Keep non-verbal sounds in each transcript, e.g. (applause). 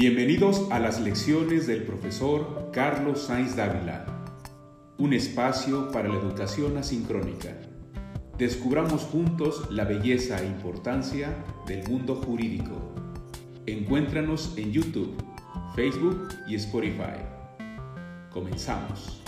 Bienvenidos a las lecciones del profesor Carlos Sainz Dávila, un espacio para la educación asincrónica. Descubramos juntos la belleza e importancia del mundo jurídico. Encuéntranos en YouTube, Facebook y Spotify. Comenzamos.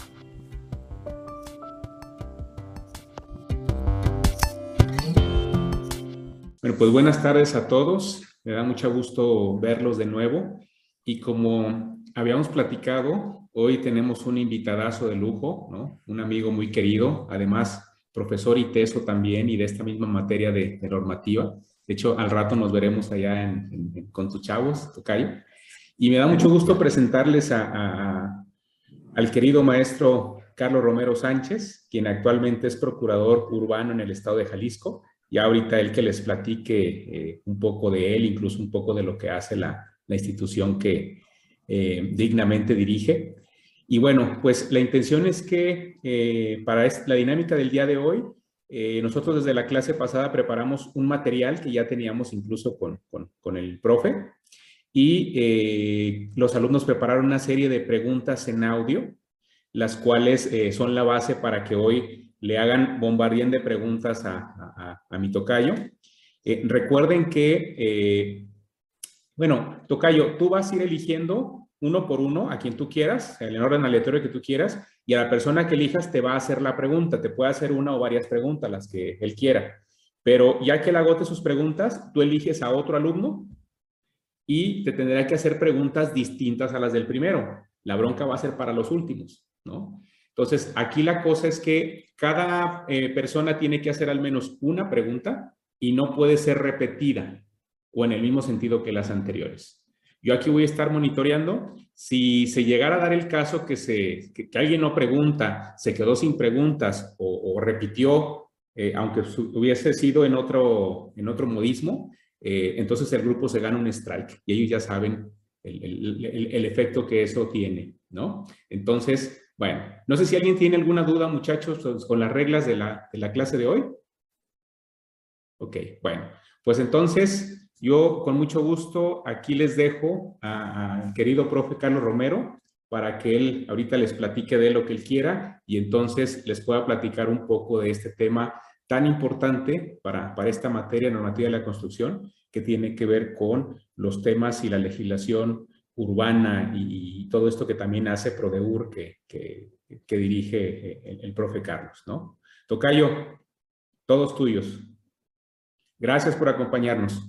Bueno, pues buenas tardes a todos. Me da mucho gusto verlos de nuevo. Y como habíamos platicado, hoy tenemos un invitadazo de lujo, ¿no? Un amigo muy querido, además profesor y teso también y de esta misma materia de, normativa. De hecho, al rato nos veremos allá en, con tus chavos. Y me da mucho gusto presentarles a, al querido maestro Carlos Romero Sánchez, quien actualmente es procurador urbano en el estado de Jalisco y ahorita él que les platique eh, un poco de él, incluso un poco de lo que hace la, la institución que eh, dignamente dirige. Y bueno, pues la intención es que eh, para la dinámica del día de hoy, nosotros desde la clase pasada preparamos un material que ya teníamos incluso con, con, con el profe y los alumnos prepararon una serie de preguntas en audio, las cuales son la base para que hoy le hagan bombardien de preguntas a, mi tocayo. Eh, recuerden que, eh, bueno, tocayo, tú vas a ir eligiendo uno por uno a quien tú quieras, en el orden aleatorio que tú quieras, y a la persona que elijas te va a hacer la pregunta. Te puede hacer una o varias preguntas, las que él quiera. Pero ya que él agote sus preguntas, tú eliges a otro alumno y te tendrá que hacer preguntas distintas a las del primero. La bronca va a ser para los últimos, ¿no? Entonces, aquí la cosa es que cada eh, persona tiene que hacer al menos una pregunta y no puede ser repetida o en el mismo sentido que las anteriores. Yo aquí voy a estar monitoreando. Si se llegara a dar el caso que, se, que, alguien no pregunta, se quedó sin preguntas o, repitió, eh, aunque hubiese sido en otro, en otro modismo, eh, entonces el grupo se gana un strike y ellos ya saben el, el, el efecto que eso tiene, ¿no? Entonces, bueno, no sé si alguien tiene alguna duda, muchachos, con las reglas de la, clase de hoy. Ok, bueno, pues entonces yo con mucho gusto aquí les dejo al querido profe Carlos Romero para que él ahorita les platique de lo que él quiera y entonces les pueda platicar un poco de este tema tan importante para, para esta materia normativa de la construcción que tiene que ver con los temas y la legislación urbana y, todo esto que también hace Prodeur que, que, dirige el, profe Carlos, ¿no? Tocayo, todos tuyos. Gracias por acompañarnos.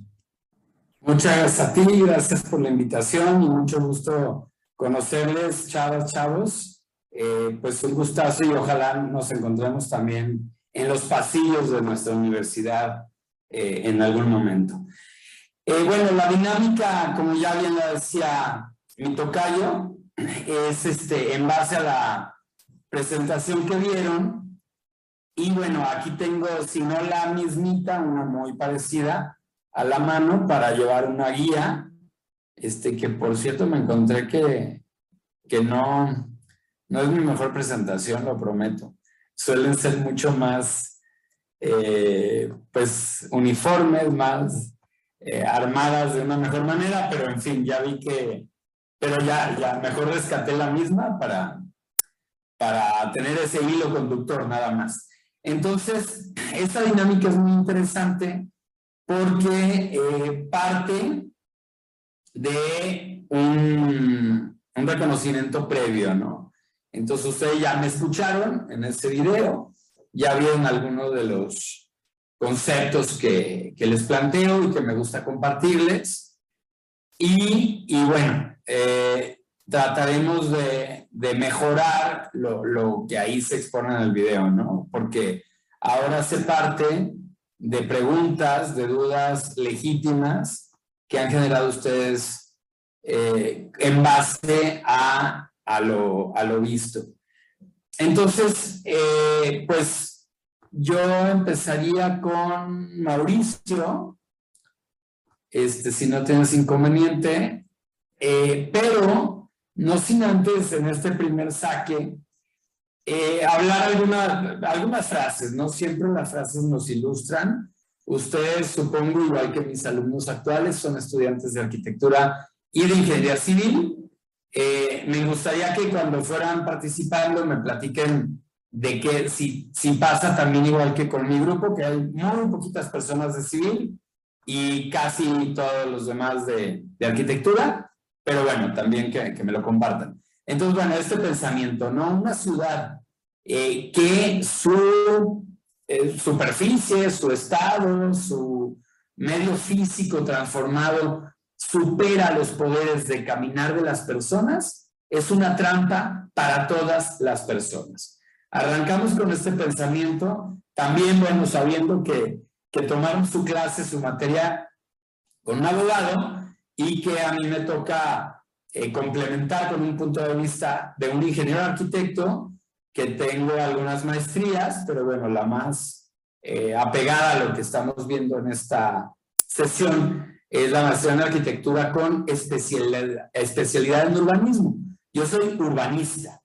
Muchas gracias a ti, gracias por la invitación y mucho gusto conocerles, chavos, chavos. Eh, pues un gustazo y ojalá nos encontremos también en los pasillos de nuestra universidad eh, en algún momento. Eh, bueno, la dinámica, como ya bien la decía mi tocayo, es este, en base a la presentación que vieron. Y bueno, aquí tengo, si no la mismita, una muy parecida a la mano para llevar una guía, este, que por cierto me encontré que, que no, no es mi mejor presentación, lo prometo. Suelen ser mucho más, eh, pues, uniformes, más eh, armadas de una mejor manera, pero en fin, ya vi que, pero ya, ya mejor rescaté la misma para, para tener ese hilo conductor nada más. Entonces, esta dinámica es muy interesante porque eh, parte de un, un, reconocimiento previo, ¿no? Entonces, ustedes ya me escucharon en ese video, ya vieron algunos de los conceptos que, les planteo y que me gusta compartirles. Y, bueno, eh, trataremos de, mejorar lo, que ahí se expone en el video, ¿no? Porque ahora se parte de preguntas, de dudas legítimas que han generado ustedes eh, en base a, lo, a, lo, visto. Entonces, eh, pues yo empezaría con Mauricio, este, si no tienes inconveniente, eh, pero no sin antes en este primer saque eh, hablar alguna, algunas frases, ¿no? Siempre las frases nos ilustran. Ustedes, supongo, igual que mis alumnos actuales, son estudiantes de arquitectura y de ingeniería civil. Eh, me gustaría que cuando fueran participando me platiquen de que si, si pasa también igual que con mi grupo, que hay muy poquitas personas de civil y casi todos los demás de, de arquitectura, pero bueno, también que, que, me lo compartan. Entonces, bueno, este pensamiento, ¿no? Una ciudad eh, que su eh, superficie, su estado, su medio físico transformado supera los poderes de caminar de las personas, es una trampa para todas las personas. Arrancamos con este pensamiento, también, bueno, sabiendo que, que tomaron su clase, su materia con un abogado y que a mí me toca eh, complementar con un punto de vista de un ingeniero arquitecto que tengo algunas maestrías, pero bueno, la más eh, apegada a lo que estamos viendo en esta sesión es la maestría en arquitectura con especialidad, especialidad en urbanismo. Yo soy urbanista.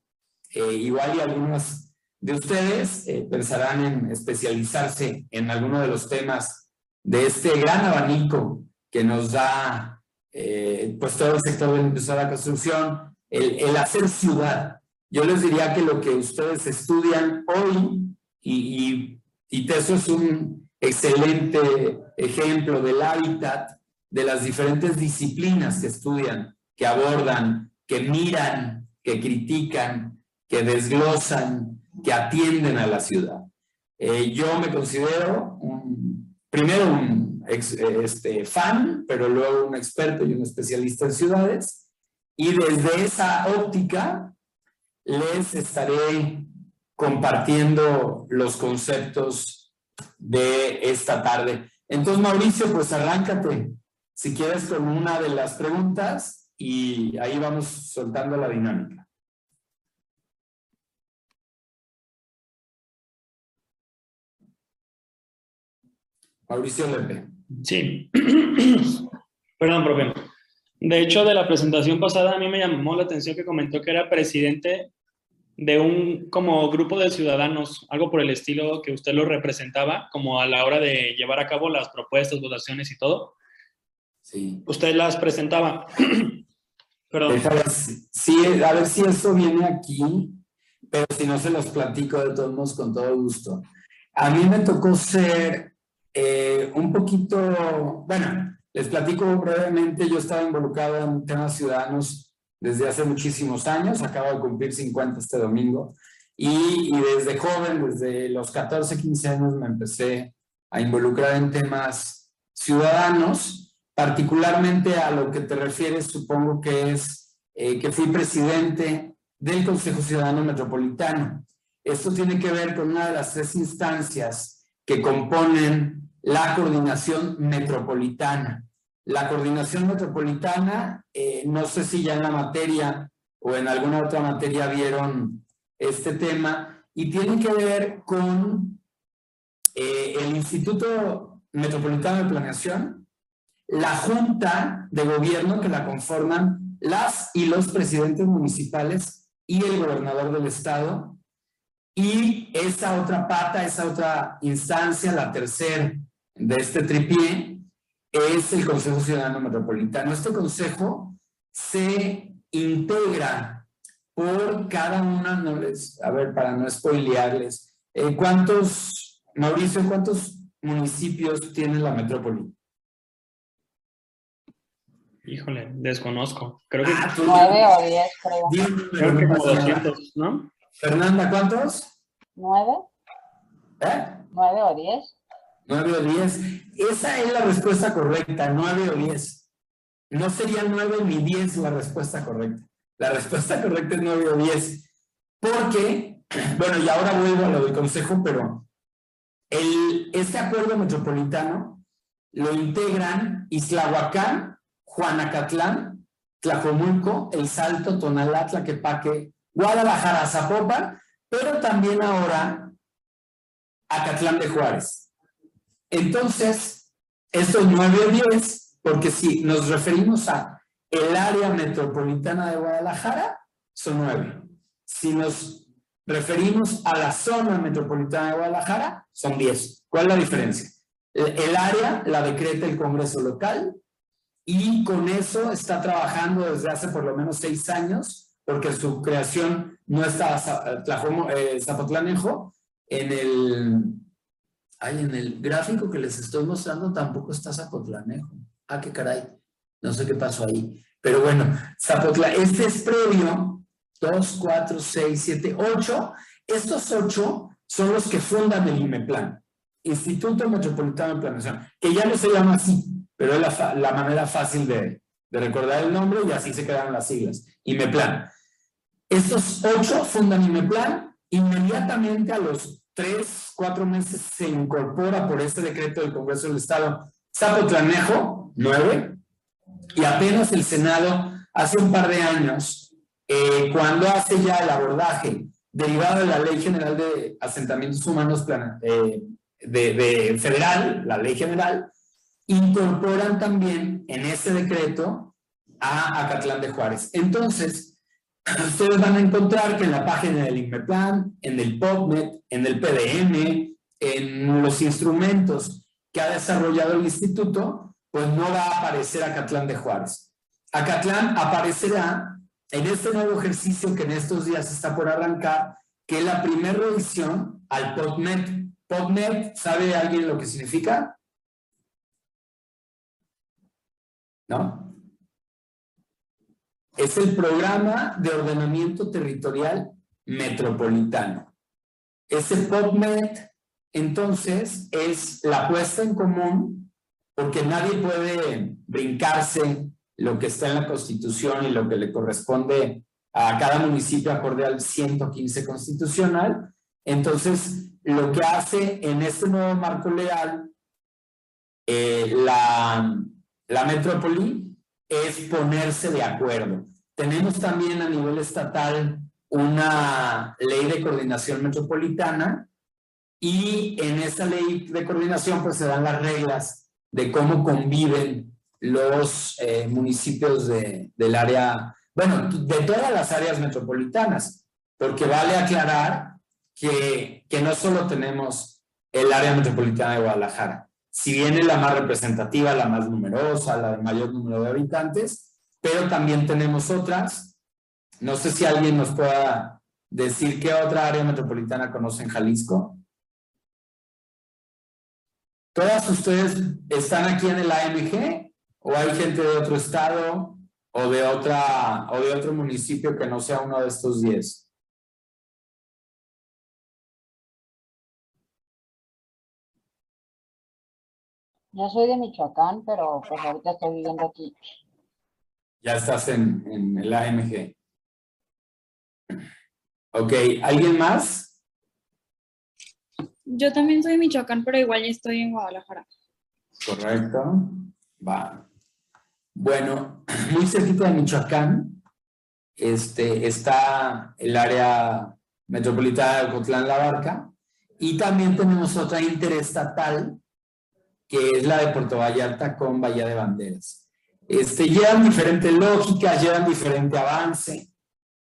Eh, igual y algunos de ustedes eh, pensarán en especializarse en alguno de los temas de este gran abanico que nos da pues todo el sector de la construcción, el, el hacer ciudad, yo les diría que lo que ustedes estudian hoy, y, y, eso es un excelente ejemplo del hábitat de las diferentes disciplinas que estudian, que abordan, que miran, que critican, que desglosan, que atienden a la ciudad. Eh, yo me considero primero un este, fan, pero luego un experto y un especialista en ciudades, y desde esa óptica les estaré compartiendo los conceptos de esta tarde. Entonces, Mauricio, pues arráncate, si quieres, con una de las preguntas y ahí vamos soltando la dinámica. Mauricio Lepe. Sí. (clears throat) Perdón, profe. De hecho, de la presentación pasada a mí me llamó la atención que comentó que era presidente de un como grupo de ciudadanos, algo por el estilo que usted lo representaba, como a la hora de llevar a cabo las propuestas, votaciones y todo. Sí. Usted las presentaba. (clears throat) Perdón. Sí, a ver si eso viene aquí, pero si no se los platico de todos modos con todo gusto. A mí me tocó ser eh, un poquito, bueno, les platico brevemente, yo estaba involucrado en temas ciudadanos desde hace muchísimos años, acabo de cumplir 50 este domingo, y, desde joven, desde los 14, 15 años, me empecé a involucrar en temas ciudadanos, particularmente a lo que te refieres, supongo que es eh, que fui presidente del Consejo Ciudadano Metropolitano. Esto tiene que ver con una de las tres instancias que componen la coordinación metropolitana. La coordinación metropolitana, eh, no sé si ya en la materia o en alguna otra materia vieron este tema, y tiene que ver con eh, el Instituto Metropolitano de Planeación, la Junta de Gobierno que la conforman las y los presidentes municipales y el gobernador del estado, y esa otra pata, esa otra instancia, la tercera de este tripié, es el Consejo Ciudadano Metropolitano. Este consejo se integra por cada una, no les, a ver, para no spoilearles, eh, ¿cuántos, Mauricio, cuántos municipios tiene la metrópoli? Híjole, desconozco. Creo que... Ah, nueve o diez, creo. creo que como 200, ¿no? Fernanda, ¿cuántos? ¿Nueve? ¿Eh? ¿Nueve o diez? 9 o 10. Esa es la respuesta correcta, 9 o 10. No sería 9 ni 10 la respuesta correcta. La respuesta correcta es 9 o 10. Porque, (clears throat) bueno, y ahora vuelvo a lo del consejo, pero el, este acuerdo metropolitano lo integran Islahuacán, Juanacatlán, Tlajomulco, El Salto, Tonalá, Tlaquepaque, Guadalajara, Zapopan, pero también ahora Acatlán de Juárez. Entonces, esto es 9 o 10, porque si nos referimos a el área metropolitana de Guadalajara, son 9. Si nos referimos a la zona metropolitana de Guadalajara, son 10. ¿Cuál es la diferencia? El área la decreta el Congreso local y con eso está trabajando desde hace por lo menos seis años, porque su creación no está eh, Zapotlanejo. En el, ay, en el gráfico que les estoy mostrando tampoco está Zapotlanejo. Ah, qué caray. No sé qué pasó ahí. Pero bueno, Zapotla, este es previo, 2, 4, 6, 7, 8. Estos ocho son los que fundan el IMEPLAN, Instituto Metropolitano de Planeación, que ya no se llama así, pero es la, manera fácil de, recordar el nombre y así se quedaron las siglas, IMEPLAN. Estos ocho fundan IMEPLAN, inmediatamente a los tres, cuatro meses se incorpora por este decreto del Congreso del Estado Zapotlanejo, nueve, y apenas el Senado hace un par de años, eh, cuando hace ya el abordaje derivado de la Ley General de Asentamientos Humanos eh, de, federal, la Ley General, incorporan también en ese decreto a Acatlán de Juárez. Entonces, ustedes van a encontrar que en la página del INMEPLAN, en el POPNET, en el PDM, en los instrumentos que ha desarrollado el instituto, pues no va a aparecer Acatlán de Juárez. Acatlán aparecerá en este nuevo ejercicio que en estos días está por arrancar, que es la primera revisión al PubMed. PubMed, ¿sabe alguien lo que significa? ¿No? Es el programa de ordenamiento territorial metropolitano. Ese PubMed, entonces, es la puesta en común, porque nadie puede brincarse lo que está en la Constitución y lo que le corresponde a cada municipio acorde al 115 constitucional. Entonces, lo que hace en este nuevo marco legal eh, la, la metrópoli es ponerse de acuerdo. Tenemos también a nivel estatal una ley de coordinación metropolitana y en esa ley de coordinación pues se dan las reglas de cómo conviven los eh, municipios de, del área, bueno, de todas las áreas metropolitanas, porque vale aclarar que, que no solo tenemos el área metropolitana de Guadalajara, si bien es la más representativa, la más numerosa, la de mayor número de habitantes, pero también tenemos otras. No sé si alguien nos pueda decir qué otra área metropolitana conoce en Jalisco. ¿Todas ustedes están aquí en el AMG? o hay gente de otro estado o de otra o de otro municipio que no sea uno de estos 10. Yo soy de Michoacán, pero pues ahorita estoy viviendo aquí. Ya estás en, en el AMG. Ok, ¿alguien más? Yo también soy de Michoacán, pero igual ya estoy en Guadalajara. Correcto. Va. Bueno, (clears throat) muy cerquita de Michoacán este, está el área metropolitana de Ocotlán-La Barca y también tenemos otra interestatal que es la de Puerto Vallarta con Bahía de Banderas. Este, llevan diferentes lógicas, llevan diferente avance,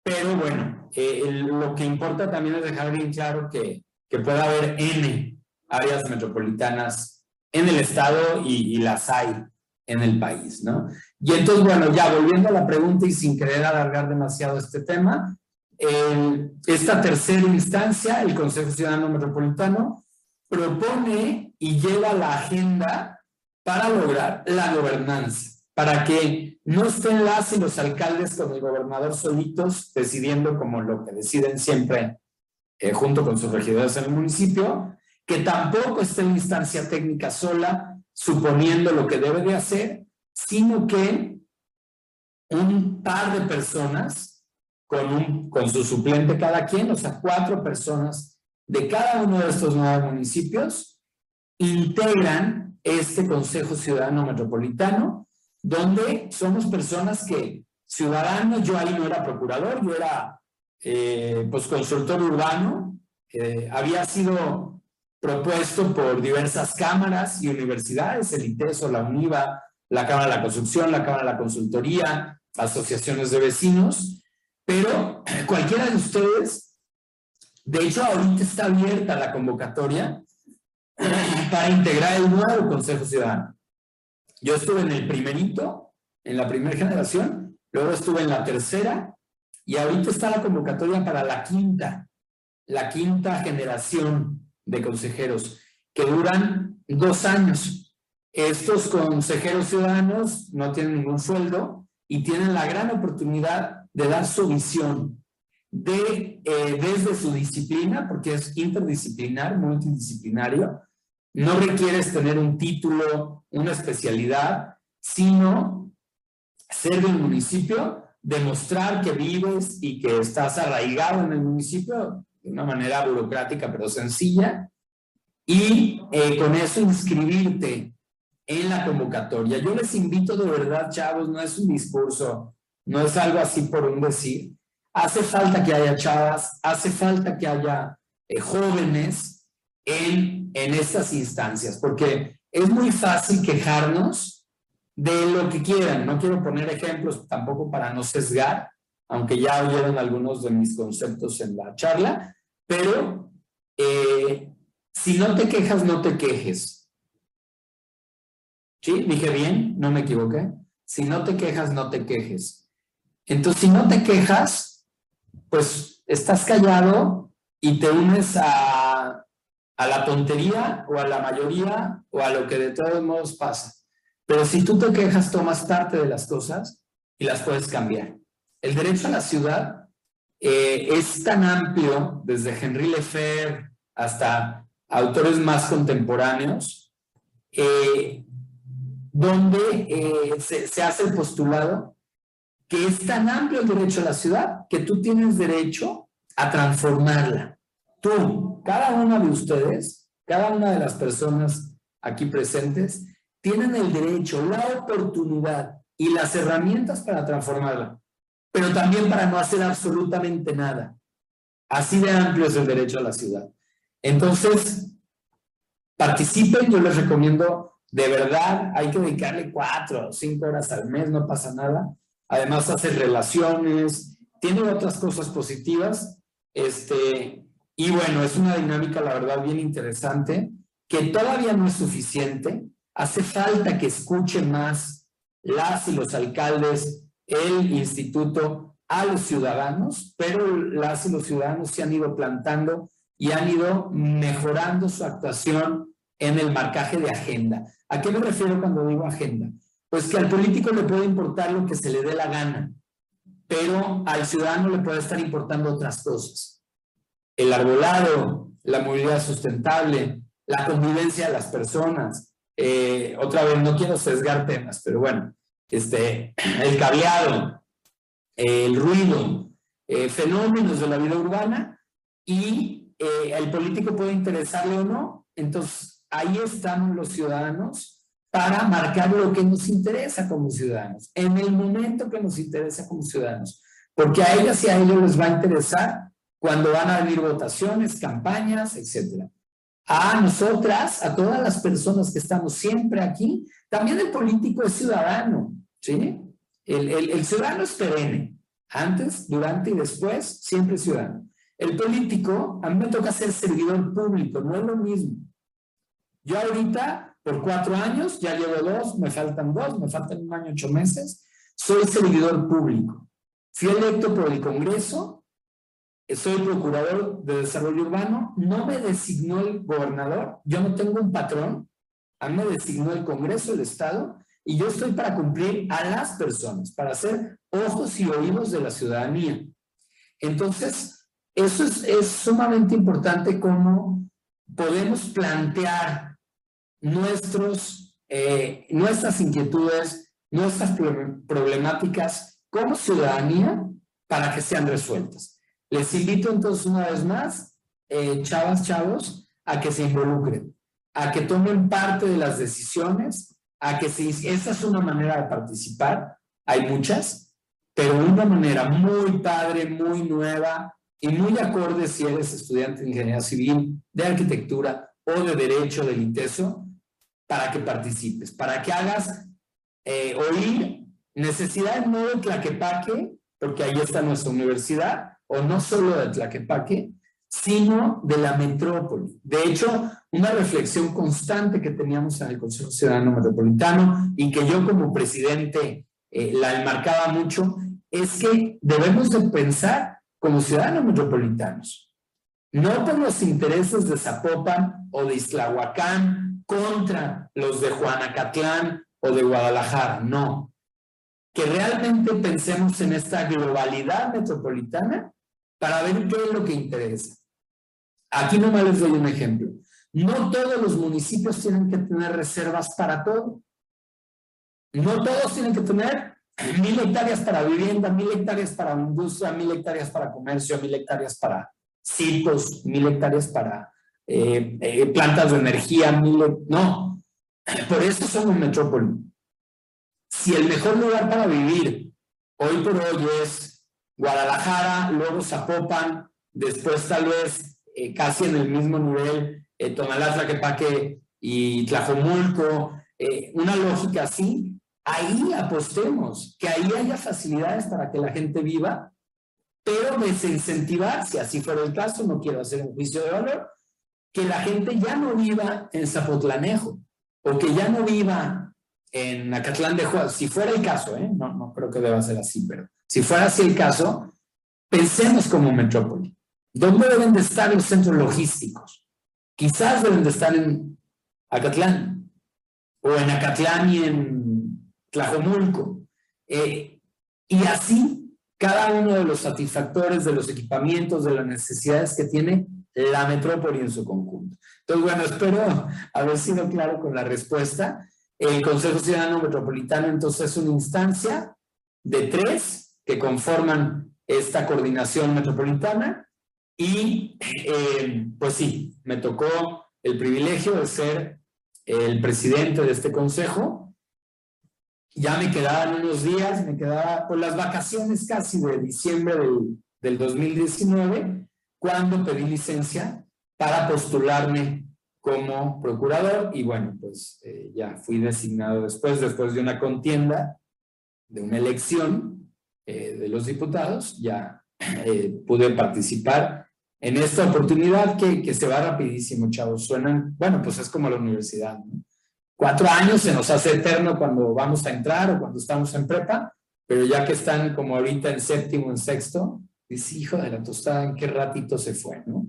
pero bueno, eh, lo que importa también es dejar bien claro que, que puede haber N áreas metropolitanas en el estado y, y las hay en el país, ¿no? Y entonces, bueno, ya volviendo a la pregunta y sin querer alargar demasiado este tema, esta tercera instancia, el Consejo Ciudadano Metropolitano, propone y lleva la agenda para lograr la gobernanza, para que no estén las y los alcaldes con el gobernador solitos decidiendo como lo que deciden siempre eh, junto con sus regidores en el municipio, que tampoco esté en instancia técnica sola, suponiendo lo que debe de hacer, sino que un par de personas con, un, con su suplente cada quien, o sea, cuatro personas de cada uno de estos nueve municipios, integran este Consejo Ciudadano Metropolitano, donde somos personas que, ciudadanos, yo ahí no era procurador, yo era eh, pues consultor urbano, había sido propuesto por diversas cámaras y universidades, el ITESO, la UNIVA, la Cámara de la Construcción, la Cámara de la Consultoría, asociaciones de vecinos, pero cualquiera de ustedes, de hecho ahorita está abierta la convocatoria (coughs) para integrar el nuevo Consejo Ciudadano. Yo estuve en el primerito, en la primera generación, luego estuve en la tercera y ahorita está la convocatoria para la quinta, la quinta generación de consejeros, que duran dos años. Estos consejeros ciudadanos no tienen ningún sueldo y tienen la gran oportunidad de dar su visión de, eh, desde su disciplina, porque es interdisciplinar, multidisciplinario, no requieres tener un título, una especialidad, sino ser del municipio, demostrar que vives y que estás arraigado en el municipio de una manera burocrática pero sencilla, y eh, con eso inscribirte en la convocatoria. Yo les invito de verdad, chavos, no es un discurso, no es algo así por un decir. Hace falta que haya chavas, hace falta que haya eh, jóvenes en, en estas instancias, porque es muy fácil quejarnos de lo que quieran. No quiero poner ejemplos tampoco para no sesgar, aunque ya oyeron algunos de mis conceptos en la charla, pero eh, si no te quejas, no te quejes. ¿Sí? ¿Dije bien? ¿No me equivoqué? Si no te quejas, no te quejes. Entonces, si no te quejas, pues estás callado y te unes a, a la tontería o a la mayoría o a lo que de todos modos pasa. Pero si tú te quejas, tomas parte de las cosas y las puedes cambiar. El derecho a la ciudad eh, es tan amplio, desde Henri Lefebvre hasta autores más contemporáneos, eh, donde eh, se, hace el postulado que es tan amplio el derecho a la ciudad que tú tienes derecho a transformarla. Tú, cada una de ustedes, cada una de las personas aquí presentes, tienen el derecho, la oportunidad y las herramientas para transformarla, pero también para no hacer absolutamente nada. Así de amplio es el derecho a la ciudad. Entonces, participen, yo les recomiendo, de verdad, hay que dedicarle cuatro o cinco horas al mes, no pasa nada. Además, hace relaciones, tiene otras cosas positivas. Este, y bueno, es una dinámica, la verdad, bien interesante, que todavía no es suficiente. Hace falta que escuchen más las y los alcaldes, el instituto, a los ciudadanos, pero las y los ciudadanos se han ido plantando y han ido mejorando su actuación en el marcaje de agenda. ¿A qué me refiero cuando digo agenda? Pues que al político le puede importar lo que se le dé la gana, pero al ciudadano le puede estar importando otras cosas. El arbolado, la movilidad sustentable, la convivencia de las personas. Eh, otra vez, no quiero sesgar temas, pero bueno, este, (clears throat) el cableado, el ruido, eh, fenómenos de la vida urbana y eh, el político puede interesarle o no. Entonces, ahí están los ciudadanos para marcar lo que nos interesa como ciudadanos, en el momento que nos interesa como ciudadanos, porque a ellas y a ellos les va a interesar cuando van a venir votaciones, campañas, etcétera. A nosotras, a todas las personas que estamos siempre aquí, también el político es ciudadano, ¿sí? El, el, el ciudadano es perenne, antes, durante y después, siempre ciudadano. El político, a mí me toca ser servidor público, no es lo mismo. Yo ahorita, por cuatro años, ya llevo dos, me faltan dos, me faltan un año, ocho meses, soy servidor público. Fui electo por el Congreso, soy procurador de desarrollo urbano, no me designó el gobernador, yo no tengo un patrón, a mí me designó el Congreso, el Estado, y yo estoy para cumplir a las personas, para ser ojos y oídos de la ciudadanía. Entonces, eso es, sumamente importante cómo podemos plantear nuestros, eh, nuestras inquietudes, nuestras problemáticas como ciudadanía para que sean resueltas. Les invito entonces una vez más, eh, chavas, chavos, a que se involucren, a que tomen parte de las decisiones, a que si esa es una manera de participar, hay muchas, pero una manera muy padre, muy nueva, y muy acorde si eres estudiante de ingeniería civil, de arquitectura o de derecho del ITESO, para que participes, para que hagas eh, oír necesidades no de Tlaquepaque, porque ahí está nuestra universidad, o no solo de Tlaquepaque, sino de la metrópoli. De hecho, una reflexión constante que teníamos en el Consejo Ciudadano Metropolitano y que yo como presidente eh, la enmarcaba mucho, es que debemos de pensar como ciudadanos metropolitanos, no por los intereses de Zapopan o de Islahuacán contra los de Juanacatlán o de Guadalajara, no. Que realmente pensemos en esta globalidad metropolitana para ver qué es lo que interesa. Aquí nomás les doy un ejemplo. No todos los municipios tienen que tener reservas para todo. No todos tienen que tener mil hectáreas para vivienda, mil hectáreas para industria, mil hectáreas para comercio, mil hectáreas para sitios, mil hectáreas para eh, eh, plantas de energía, mil... No, por eso somos metrópoli. Si el mejor lugar para vivir hoy por hoy es Guadalajara, luego Zapopan, después tal vez eh, casi en el mismo nivel eh, Tonalá, Tlaquepaque y Tlajomulco, una lógica así, ahí apostemos, que ahí haya facilidades para que la gente viva, pero desincentivar, si así fuera el caso, no quiero hacer un juicio de valor, que la gente ya no viva en Zapotlanejo, o que ya no viva en Acatlán de Juárez, si fuera el caso, ¿eh? no, no creo que deba ser así, pero si fuera así el caso, pensemos como metrópoli. ¿Dónde deben de estar los centros logísticos? Quizás deben de estar en Acatlán, o en Acatlán y en Tlajomulco. Eh, y así, cada uno de los satisfactores de los equipamientos, de las necesidades que tiene la metrópoli en su conjunto. Entonces, bueno, espero haber sido claro con la respuesta. El Consejo Ciudadano Metropolitano, entonces, es una instancia de tres que conforman esta coordinación metropolitana. Y, eh, pues sí, me tocó el privilegio de ser el presidente de este consejo. Ya me quedaban unos días, me quedaba por las vacaciones casi de diciembre del, del 2019, cuando pedí licencia para postularme como procurador. Y bueno, pues eh, ya fui designado después, después de una contienda, de una elección eh, de los diputados, ya eh, pude participar en esta oportunidad que, que, se va rapidísimo, chavos. Suenan, bueno, pues es como la universidad. Cuatro años se nos hace eterno cuando vamos a entrar o cuando estamos en prepa, pero ya que están como ahorita en séptimo, en sexto, dice, hijo de la tostada, ¿en qué ratito se fue? ¿no?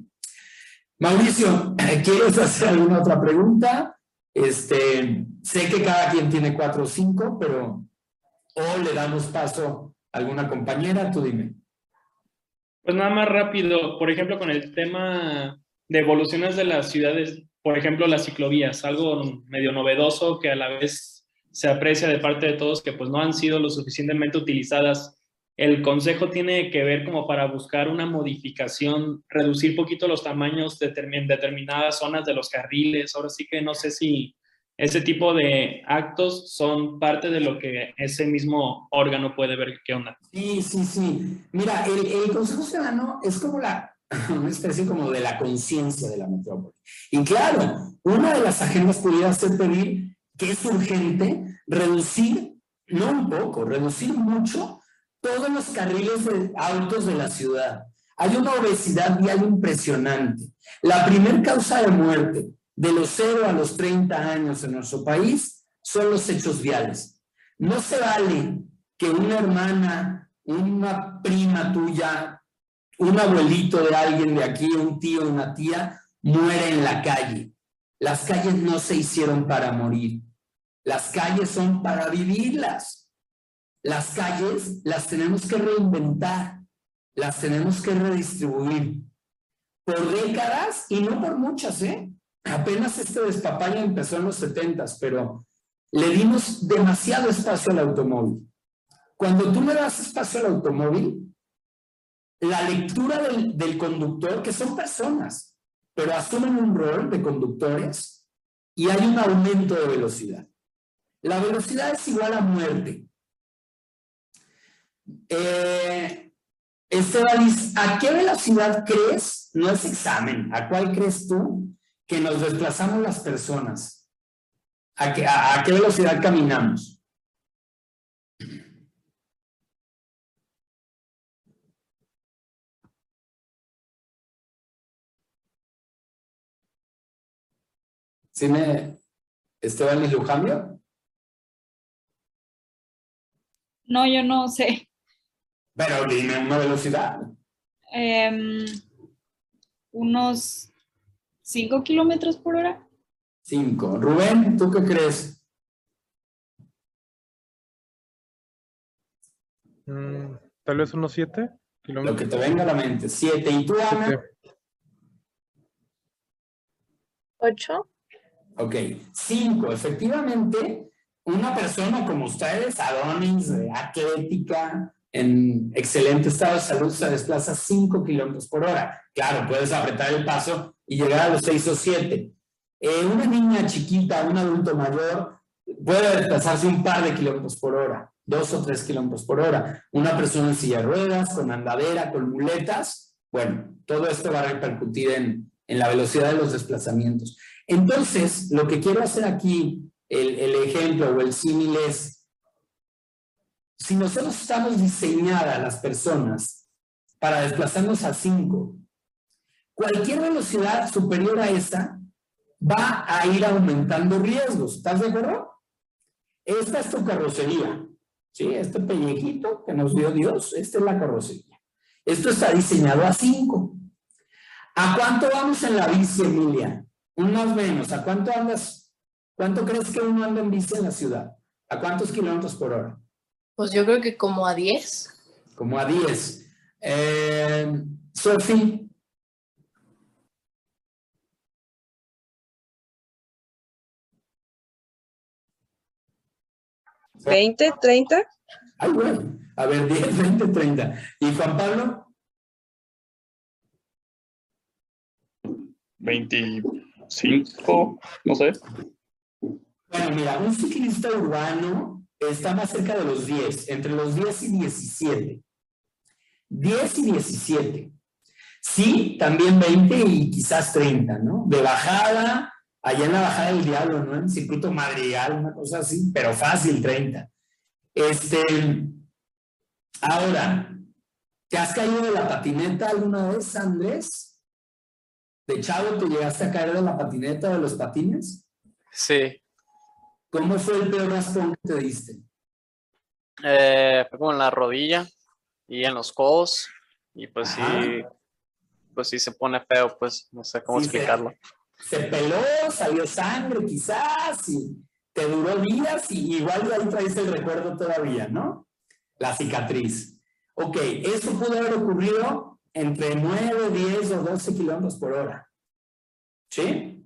Mauricio, (clears throat) ¿quieres hacer alguna otra pregunta? Este, sé que cada quien tiene cuatro o cinco, pero o le damos paso alguna compañera, tú dime. Pues nada más rápido, por ejemplo, con el tema de evoluciones de las ciudades por ejemplo, las ciclovías, algo medio novedoso que a la vez se aprecia de parte de todos que pues no han sido lo suficientemente utilizadas. El consejo tiene que ver como para buscar una modificación, reducir poquito los tamaños de determinadas zonas de los carriles. Ahora sí que no sé si ese tipo de actos son parte de lo que ese mismo órgano puede ver qué onda. Sí, sí, sí. Mira, el, Consejo Ciudadano es como la, (clears throat) una especie como de la conciencia de la metrópoli. Y claro, una de las agendas pudiera ser pedir que es urgente reducir, no un poco, reducir mucho todos los carriles de autos de la ciudad. Hay una obesidad vial impresionante. La primer causa de muerte de los 0 a los 30 años en nuestro país son los hechos viales. No se vale que una hermana, una prima tuya, un abuelito de alguien de aquí, un tío, una tía, muere en la calle. Las calles no se hicieron para morir. Las calles son para vivirlas. Las calles las tenemos que reinventar, las tenemos que redistribuir. Por décadas, y no por muchas, ¿eh? Apenas este despapalle empezó en los setentas, pero le dimos demasiado espacio al automóvil. Cuando tú le das espacio al automóvil, la lectura del, conductor, que son personas, pero asumen un rol de conductores y hay un aumento de velocidad. La velocidad es igual a muerte. Eh, ¿a qué velocidad crees? No es examen. ¿A cuál crees tú que nos desplazamos las personas? ¿A qué, a, qué velocidad caminamos? ¿Sí me... Esteban y Lujambio? No, yo no sé. Pero dime una velocidad. Em, unos 5 kilómetros por hora. Cinco. Rubén, ¿tú qué crees? Mm, tal vez unos 7 Lo kilómetros. que te venga a la mente. Siete. ¿Y tú, Ana? Siete. ¿Ocho? Ok. Cinco. Efectivamente, una persona como ustedes, Adonis, atlética, en excelente estado de salud, se desplaza 5 kilómetros por hora. Claro, puedes apretar el paso y llegar a los 6 o 7. una niña chiquita, un adulto mayor, puede desplazarse un par de kilómetros por hora, 2 o 3 kilómetros por hora. Una persona en silla de ruedas, con andadera, con muletas, bueno, todo esto va a repercutir en, en la velocidad de los desplazamientos. Entonces, lo que quiero hacer aquí, el, el ejemplo o el símil es, si nosotros estamos diseñadas las personas para desplazarnos a 5, cualquier velocidad superior a esa va a ir aumentando riesgos. ¿Estás de acuerdo? Esta es tu carrocería. ¿Sí? Este pellejito que nos dio Dios, esta es la carrocería. Esto está diseñado a 5. ¿A cuánto vamos en la bici, Emilia? Un más o menos. ¿A cuánto andas? ¿Cuánto crees que uno anda en bici en la ciudad? ¿A cuántos kilómetros por hora? Pues yo creo que como a 10. Como a 10. Eh, Sofi, ¿20, 30? ay, bueno. A ver, 10, 20, 30. ¿Y Juan Pablo? 25, no sé. Bueno, mira, un ciclista urbano está más cerca de los 10, entre los 10 y 17. 10 y 17. Sí, también 20 y quizás 30, ¿no? De bajada, allá en la bajada del diablo, ¿no? En circuito madrigal, una cosa así, pero fácil, 30. Este, ahora, ¿te has caído de la patineta alguna vez, Andrés? ¿De chavo te llegaste a caer de la patineta o de los patines? Sí, ¿Cómo fue el peor raspón que te diste? eh, fue como en la rodilla y en los codos y pues sí, pues sí se pone feo, pues no sé cómo Sí, explicarlo. Se peló, salió sangre quizás, y te duró días y igual de ahí traes el recuerdo todavía, ¿no? La cicatriz. Ok, eso pudo haber ocurrido entre 9, 10 o 12 kilómetros por hora. ¿Sí?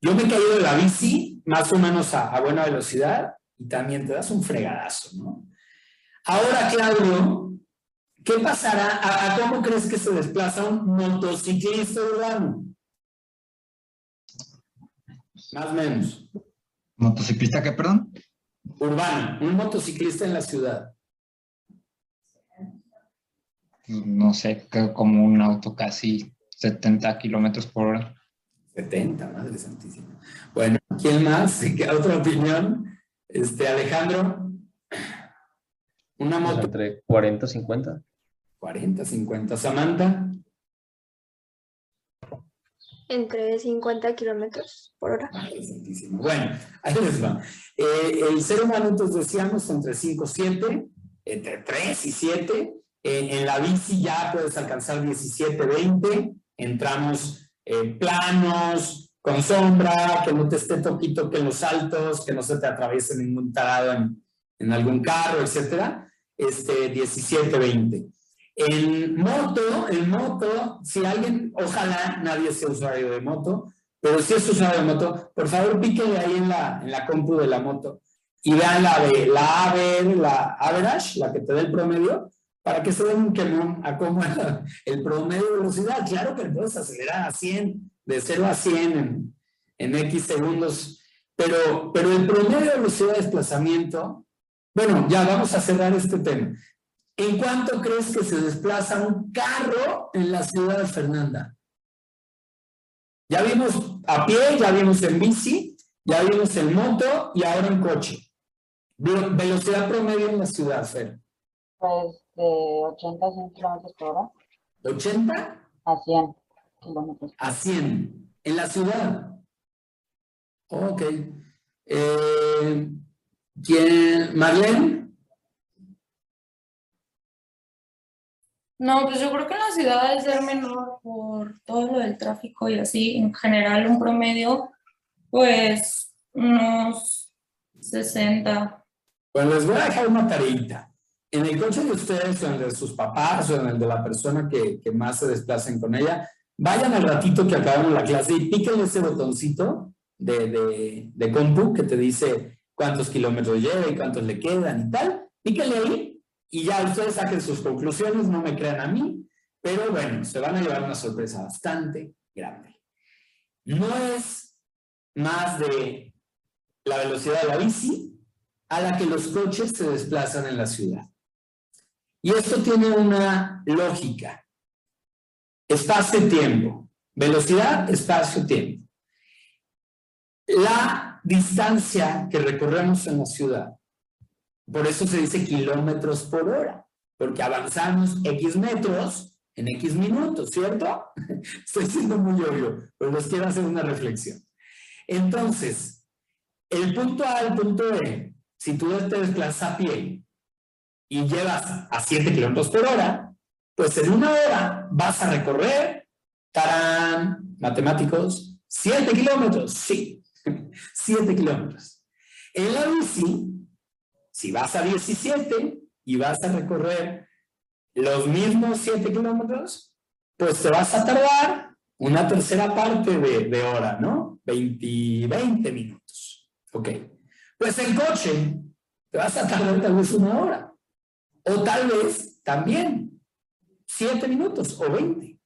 Yo me he caído de la bici más o menos a, a buena velocidad y también te das un fregadazo, ¿no? Ahora, Claudio, ¿qué pasará? ¿A, a cómo crees que se desplaza un motociclista urbano? Más o menos. ¿Motociclista qué, perdón? Urbano, un motociclista en la ciudad. No sé, creo como un auto casi 70 kilómetros por hora. 70, madre santísima. Bueno, ¿quién más? ¿Qué otra opinión? Este, Alejandro. Una moto entre 40 y 50. 40, 50. Samantha, Entre 50 kilómetros por hora. santísima. Bueno, ahí les va. Eh, el ser humano, entonces decíamos, entre 5 y 7, entre 3 y 7. Eh, en la bici ya puedes alcanzar 17, 20. Entramos en planos, con sombra, que no te esté toquito que en los altos, que no se te atraviese ningún tarado en, en algún carro, etcétera. Este, 17, 20. En moto, en moto, si alguien, ojalá nadie sea usuario de moto, pero si es usuario de moto, por favor píquenle ahí en la, en la compu de la moto y vean la la la average, la que te da el promedio, para que se den un quemón a cómo era (laughs) el promedio de velocidad. Claro que puedes acelerar a 100, de 0 a 100 en, en X segundos, pero, pero el promedio de velocidad de desplazamiento, bueno, ya vamos a cerrar este tema. ¿En cuánto crees que se desplaza un carro en la ciudad de Fernanda? Ya vimos a pie, ya vimos en bici, ya vimos en moto y ahora en coche. Ve- Velocidad promedio en la ciudad, Fer. Pues de 80 a 100 kilómetros por hora 80 a 100 kilómetros. a 100 en la ciudad. Ok. Eh, ¿Quién? ¿Marlene? No, pues yo creo que en la ciudad debe ser menor por todo lo del tráfico y así, en general un promedio, pues unos 60. Bueno, les voy a dejar una tareita. En el coche de ustedes o en el de sus papás o en el de la persona que, que más se desplacen con ella, vayan al ratito que acabamos la clase y píquenle ese botoncito de, de, de compu que te dice cuántos kilómetros lleva y cuántos le quedan y tal. Píquenle ahí y ya ustedes saquen sus conclusiones, no me crean a mí, pero bueno, se van a llevar una sorpresa bastante grande. No es más de la velocidad de la bici a la que los coches se desplazan en la ciudad. Y esto tiene una lógica. Espacio-tiempo. Velocidad, espacio-tiempo. La distancia que recorremos en la ciudad, por eso se dice kilómetros por hora, porque avanzamos X metros en X minutos, ¿cierto? (laughs) Estoy siendo muy obvio, pero les quiero hacer una reflexión. Entonces, el punto A al punto B, si tú te desplazas a pie y llevas a 7 kilómetros por hora, pues en una hora vas a recorrer, tarán, matemáticos, 7 kilómetros, sí, (laughs) 7 kilómetros. En la bici, si vas a 17 y vas a recorrer los mismos 7 kilómetros, pues te vas a tardar una tercera parte de, hora, ¿no? 20, 20 minutos. Ok. Pues en coche te vas a tardar tal vez una hora. O tal vez también 7 minutos o 20.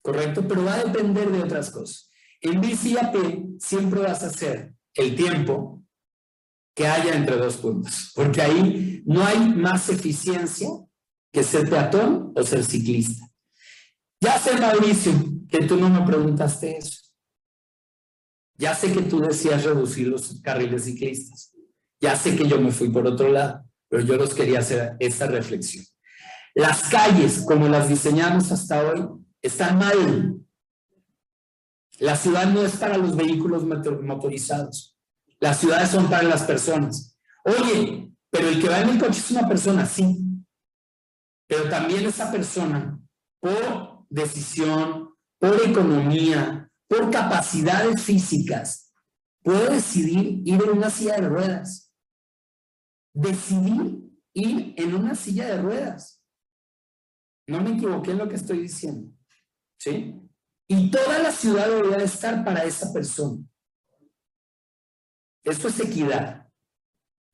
¿Correcto? Pero va a depender de otras cosas. En bici a siempre vas a hacer el tiempo que haya entre dos puntos, porque ahí no hay más eficiencia que ser peatón o ser ciclista. Ya sé, Mauricio, que tú no me preguntaste eso. Ya sé que tú decías reducir los carriles ciclistas. Ya sé que yo me fui por otro lado, pero yo los quería hacer esta reflexión. Las calles, como las diseñamos hasta hoy, están mal. La ciudad no es para los vehículos motorizados. Las ciudades son para las personas. Oye, pero el que va en el coche es una persona, sí. Pero también esa persona, por decisión, por economía, por capacidades físicas, puede decidir ir en una silla de ruedas. Decidir ir en una silla de ruedas. No me equivoqué en lo que estoy diciendo. ¿Sí? Y toda la ciudad debería estar para esa persona. Esto es equidad.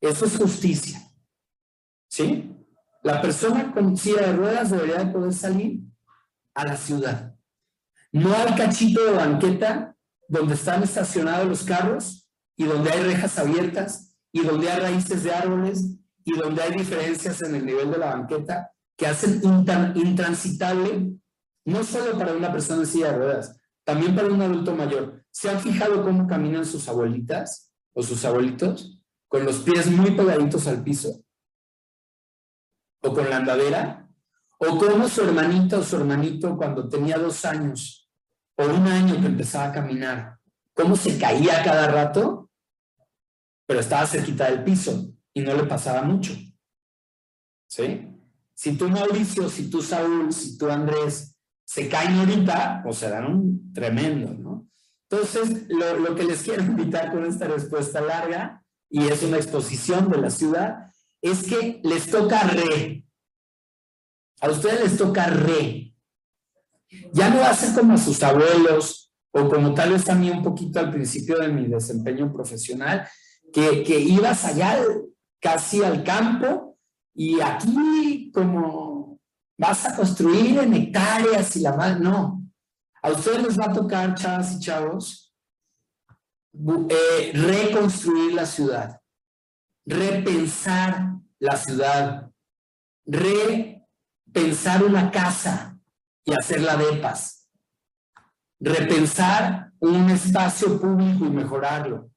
Eso es justicia. ¿Sí? La persona con silla de ruedas debería de poder salir a la ciudad. No al cachito de banqueta donde están estacionados los carros y donde hay rejas abiertas y donde hay raíces de árboles y donde hay diferencias en el nivel de la banqueta que hacen intransitable no solo para una persona en silla de ruedas, también para un adulto mayor. ¿Se han fijado cómo caminan sus abuelitas o sus abuelitos? Con los pies muy pegaditos al piso. O con la andadera. O como su hermanita o su hermanito cuando tenía dos años o un año que empezaba a caminar. Cómo se caía cada rato, pero estaba cerquita del piso y no le pasaba mucho. ¿Sí? Si tú Mauricio, si tú Saúl, si tú Andrés, se caen ahorita, pues se dan un tremendo, ¿no? Entonces, lo, lo, que les quiero invitar con esta respuesta larga, y es una exposición de la ciudad, es que les toca re. A ustedes les toca re. Ya no hacen como a sus abuelos, o como tal vez a mí un poquito al principio de mi desempeño profesional, que, que ibas allá casi al campo, y aquí como vas a construir en hectáreas y la más, no. A ustedes les va a tocar, chavas y chavos, eh, reconstruir la ciudad, repensar la ciudad, repensar una casa y hacerla de paz, repensar un espacio público y mejorarlo.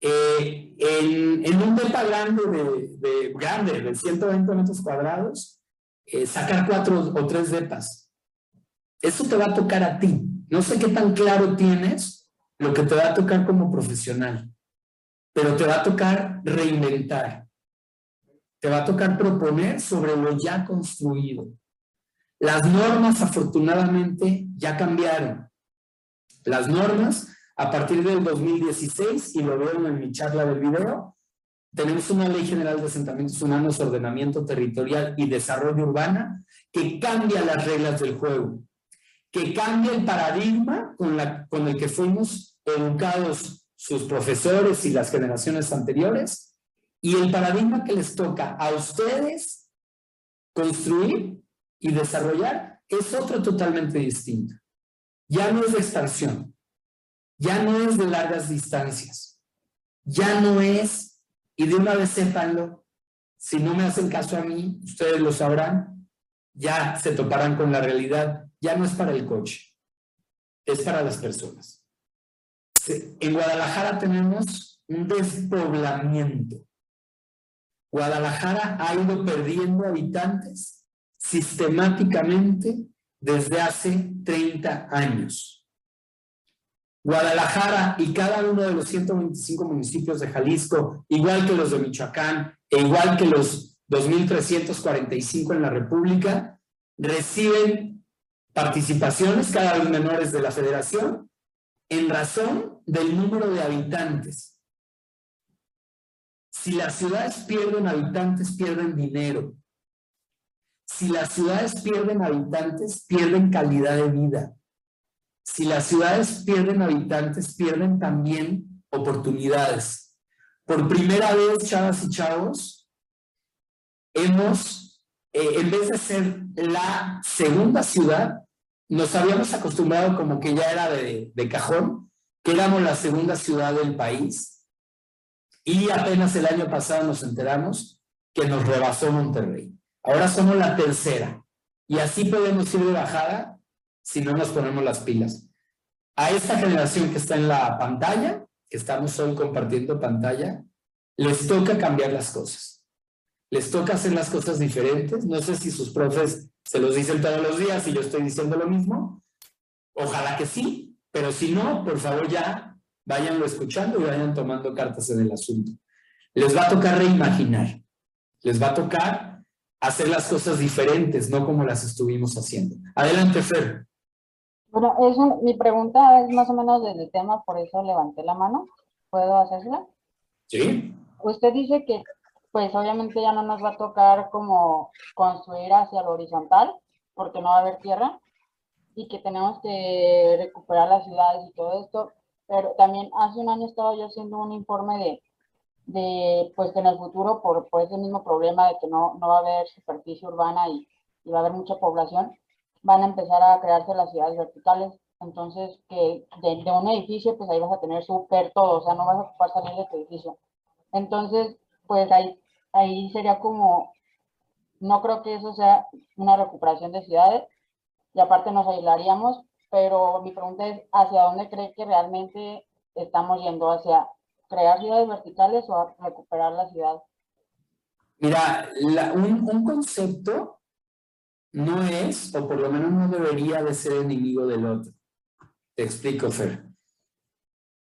Eh, en, un depa grande de, de, grande, de 120 metros cuadrados, eh, sacar cuatro o tres depas. Eso te va a tocar a ti. No sé qué tan claro tienes lo que te va a tocar como profesional, pero te va a tocar reinventar. Te va a tocar proponer sobre lo ya construido. Las normas, afortunadamente, ya cambiaron. Las normas, a partir del 2016, y lo vieron en mi charla del video, tenemos una Ley General de Asentamientos Humanos, Ordenamiento Territorial y Desarrollo Urbana que cambia las reglas del juego, que cambia el paradigma con, con el que fuimos educados sus profesores y las generaciones anteriores, y el paradigma que les toca a ustedes construir y desarrollar es otro totalmente distinto. Ya no es de expansión, ya no es de largas distancias, ya no es, y de una vez sépanlo, si no me hacen caso a mí, ustedes lo sabrán, ya se toparán con la realidad, ya no es para el coche, es para las personas. En Guadalajara tenemos un despoblamiento. Guadalajara ha ido perdiendo habitantes sistemáticamente desde hace 30 años. Guadalajara y cada uno de los 125 municipios de Jalisco, igual que los de Michoacán e igual que los 2.345 en la República, reciben participaciones cada vez menores de la federación en razón del número de habitantes. Si las ciudades pierden habitantes, pierden dinero. Si las ciudades pierden habitantes, pierden calidad de vida. Si las ciudades pierden habitantes, pierden también oportunidades. Por primera vez, chavas y chavos, hemos, eh, en vez de ser la segunda ciudad, nos habíamos acostumbrado como que ya era de, de cajón, que éramos la segunda ciudad del país. Y apenas el año pasado nos enteramos que nos rebasó Monterrey. Ahora somos la tercera. Y así podemos ir de bajada si no nos ponemos las pilas. A esta generación que está en la pantalla, que estamos hoy compartiendo pantalla, les toca cambiar las cosas. Les toca hacer las cosas diferentes. No sé si sus profes se los dicen todos los días y yo estoy diciendo lo mismo. Ojalá que sí, pero si no, por favor ya váyanlo escuchando y vayan tomando cartas en el asunto. Les va a tocar reimaginar. Les va a tocar hacer las cosas diferentes, no como las estuvimos haciendo. Adelante, Fer. Bueno, mi pregunta es más o menos del tema, por eso levanté la mano. ¿Puedo hacerla? Sí. Usted dice que, pues obviamente ya no nos va a tocar como construir hacia lo horizontal, porque no va a haber tierra, y que tenemos que recuperar las ciudades y todo esto, pero también hace un año estaba yo haciendo un informe de, de pues que en el futuro, por, por ese mismo problema de que no, no va a haber superficie urbana y, y va a haber mucha población, van a empezar a crearse las ciudades verticales. Entonces, que de, de un edificio, pues ahí vas a tener súper todo, o sea, no vas a ocupar salir de tu edificio. Entonces, pues ahí, ahí sería como, no creo que eso sea una recuperación de ciudades, y aparte nos aislaríamos, pero mi pregunta es, ¿hacia dónde cree que realmente estamos yendo? ¿Hacia crear ciudades verticales o recuperar la ciudad? Mira, un, un concepto no es, o por lo menos no debería de ser enemigo del otro. Te explico, Fer.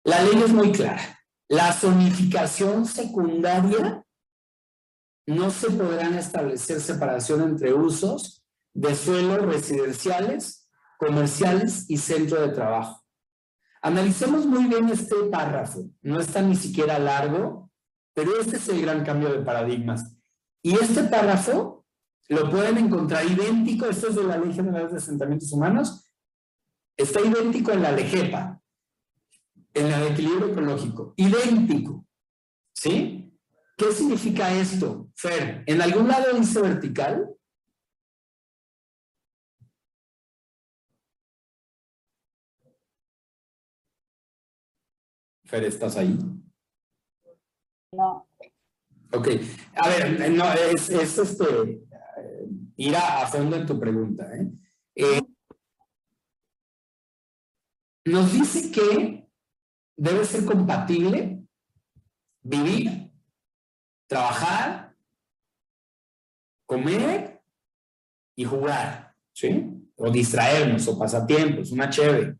La ley es muy clara. La zonificación secundaria no se podrán establecer separación entre usos de suelo residenciales, comerciales y centro de trabajo. Analicemos muy bien este párrafo. No está ni siquiera largo, pero este es el gran cambio de paradigmas. Y este párrafo lo pueden encontrar idéntico, esto es de la Ley General de Asentamientos Humanos, está idéntico en la LEGEPA, en la de equilibrio ecológico, idéntico, ¿sí? ¿Qué significa esto, Fer? ¿En algún lado dice vertical? Fer, ¿estás ahí? No, Ok, a ver, no, es, es este, ir a, a fondo en tu pregunta. ¿eh? Eh, nos dice que debe ser compatible vivir, trabajar, comer y jugar, ¿sí? O distraernos, o pasatiempos, una chévere.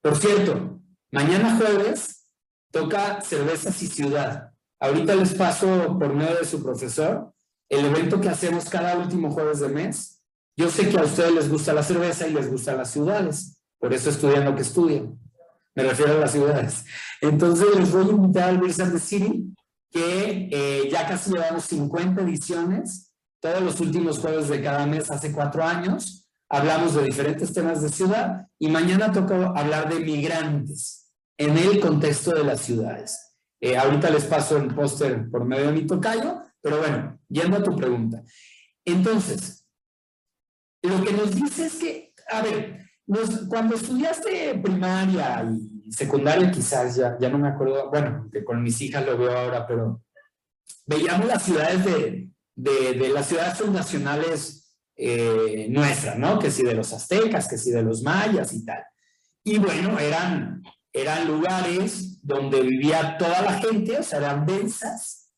Por cierto, Mañana jueves toca cervezas y ciudad. Ahorita les paso por medio de su profesor el evento que hacemos cada último jueves de mes. Yo sé que a ustedes les gusta la cerveza y les gustan las ciudades, por eso estudian lo que estudian. Me refiero a las ciudades. Entonces les voy a invitar al Beers and the City, que eh, ya casi llevamos 50 ediciones, todos los últimos jueves de cada mes hace cuatro años. Hablamos de diferentes temas de ciudad y mañana toca hablar de migrantes en el contexto de las ciudades. Eh, ahorita les paso el póster por medio de mi tocayo, pero bueno, yendo a tu pregunta. Entonces, lo que nos dice es que, a ver, cuando estudiaste primaria y secundaria quizás, ya, ya no me acuerdo, bueno, con mis hijas lo veo ahora, pero veíamos las ciudades de, de, las ciudades fundacionales eh, nuestras, ¿no? Que si de los aztecas, que si de los mayas y tal. Y bueno, eran eran lugares donde vivía toda la gente, o sea, eran densas,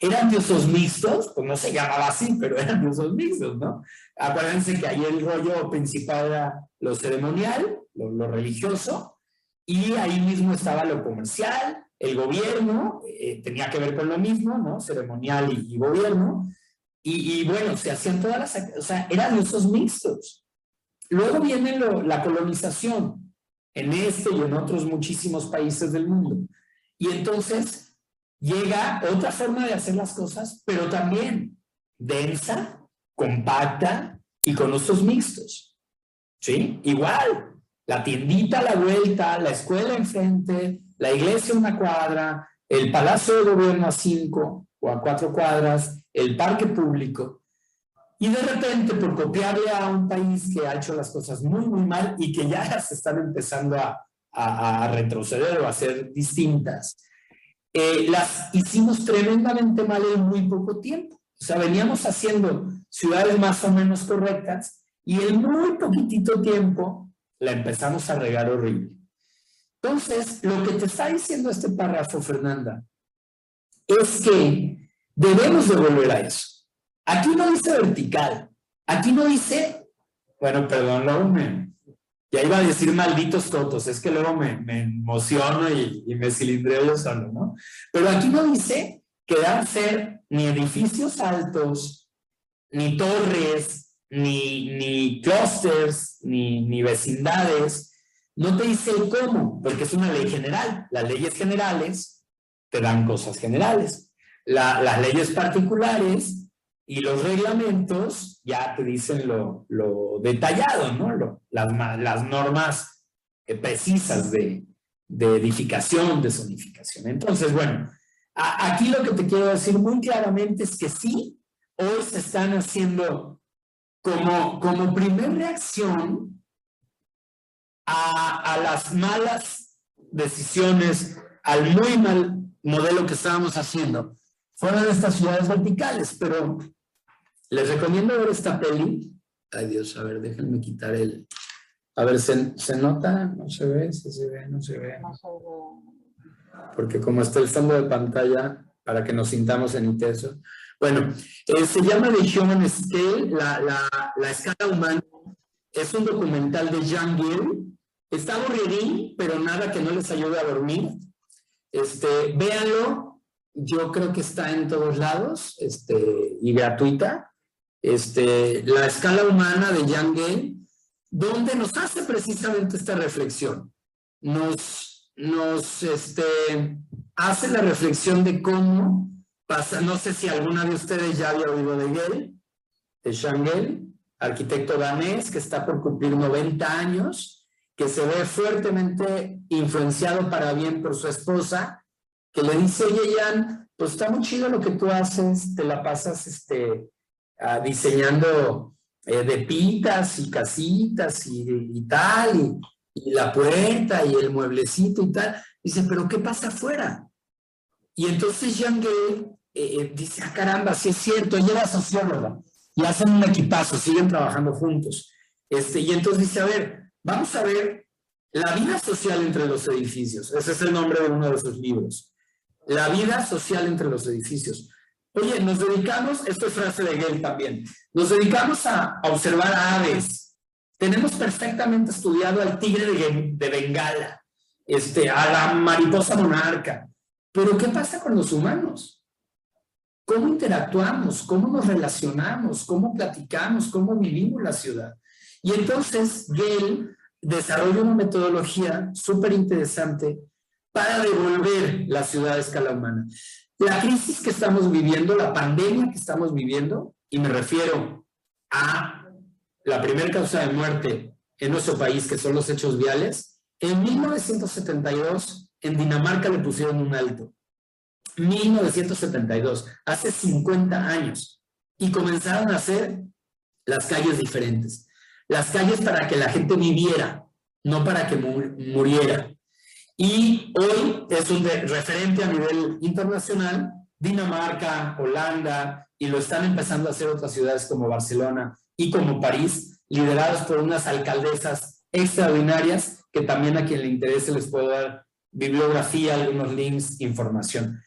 eran diosos mixtos, pues no se llamaba así, pero eran diosos mixtos, ¿no? Acuérdense que ahí el rollo principal era lo ceremonial, lo, religioso, y ahí mismo estaba lo comercial, el gobierno, eh, tenía que ver con lo mismo, ¿no? Ceremonial y, gobierno, y, bueno, se hacían todas las, o sea, eran diosos mixtos. Luego viene la colonización, en este y en otros muchísimos países del mundo. Y entonces llega otra forma de hacer las cosas, pero también densa, compacta y con usos mixtos. ¿Sí? Igual, la tiendita a la vuelta, la escuela enfrente, la iglesia una cuadra, el palacio de gobierno a cinco o a cuatro cuadras, el parque público. Y de repente, por copiarle a un país que ha hecho las cosas muy, muy mal y que ya se están empezando a, a, retroceder o a ser distintas, eh, las hicimos tremendamente mal en muy poco tiempo. O sea, veníamos haciendo ciudades más o menos correctas y en muy poquitito tiempo la empezamos a regar horrible. Entonces, lo que te está diciendo este párrafo, Fernanda, es que debemos de volver a eso. Aquí no dice vertical. Aquí no dice, bueno, perdón, luego me, ya iba a decir malditos totos, es que luego me, me emociono y, me cilindreo yo solo, ¿no? Pero aquí no dice que deben ser ni edificios altos, ni torres, ni, ni clusters, ni, ni vecindades. No te dice el cómo, porque es una ley general. Las leyes generales te dan cosas generales. las leyes particulares y los reglamentos ya te dicen lo, lo detallado, ¿no? Lo, las, las, normas precisas de, de, edificación, de zonificación. Entonces, bueno, aquí lo que te quiero decir muy claramente es que sí, hoy se están haciendo como, como primer reacción a, a las malas decisiones, al muy mal modelo que estábamos haciendo, fueron estas ciudades verticales, pero les recomiendo ver esta peli. Ay Dios, a ver, déjenme quitar el... A ver, ¿se, ¿se nota? ¿No se ve? ¿Sí se ve? ¿No se ve? Porque como está el fondo de pantalla, para que nos sintamos en intenso. Bueno, eh, se llama The Human Scale, la, la, la, escala humana. Es un documental de Jean Gill. Está aburridín, pero nada que no les ayude a dormir. Este, véanlo. Yo creo que está en todos lados este, y gratuita este, la escala humana de Yang Gale, donde nos hace precisamente esta reflexión. Nos, nos este, hace la reflexión de cómo pasa, no sé si alguna de ustedes ya había oído de Gale, de Jean arquitecto danés que está por cumplir 90 años, que se ve fuertemente influenciado para bien por su esposa, que le dice, oye, Jan, pues está muy chido lo que tú haces, te la pasas este, Ah, diseñando eh, de pintas y casitas y, tal, y, la puerta y el mueblecito y tal. Dice, pero ¿qué pasa afuera? Y entonces Jean Gay eh, eh, dice, ah, caramba, sí es cierto, ella era socióloga y hacen un equipazo, siguen trabajando juntos. Este, y entonces dice, a ver, vamos a ver la vida social entre los edificios. Ese es el nombre de uno de sus libros. La vida social entre los edificios. Oye, nos dedicamos, esto es frase de Gale también, nos dedicamos a, observar aves. Tenemos perfectamente estudiado al tigre de, Bengala. este, a la mariposa monarca. Pero ¿qué pasa con los humanos? ¿Cómo interactuamos? ¿Cómo nos relacionamos? ¿Cómo platicamos? ¿Cómo vivimos la ciudad? Y entonces Gale desarrolla una metodología súper interesante para devolver la ciudad a escala humana. La crisis que estamos viviendo, la pandemia que estamos viviendo, y me refiero a la primera causa de muerte en nuestro país, que son los hechos viales, en 1972 en Dinamarca le pusieron un alto. 1972, hace 50 años, y comenzaron a hacer las calles diferentes. Las calles para que la gente viviera, no para que muriera. Y hoy es un referente a nivel internacional, Dinamarca, Holanda, y lo están empezando a hacer otras ciudades como Barcelona y como París, liderados por unas alcaldesas extraordinarias que también a quien le interese les puedo dar bibliografía, algunos links, información.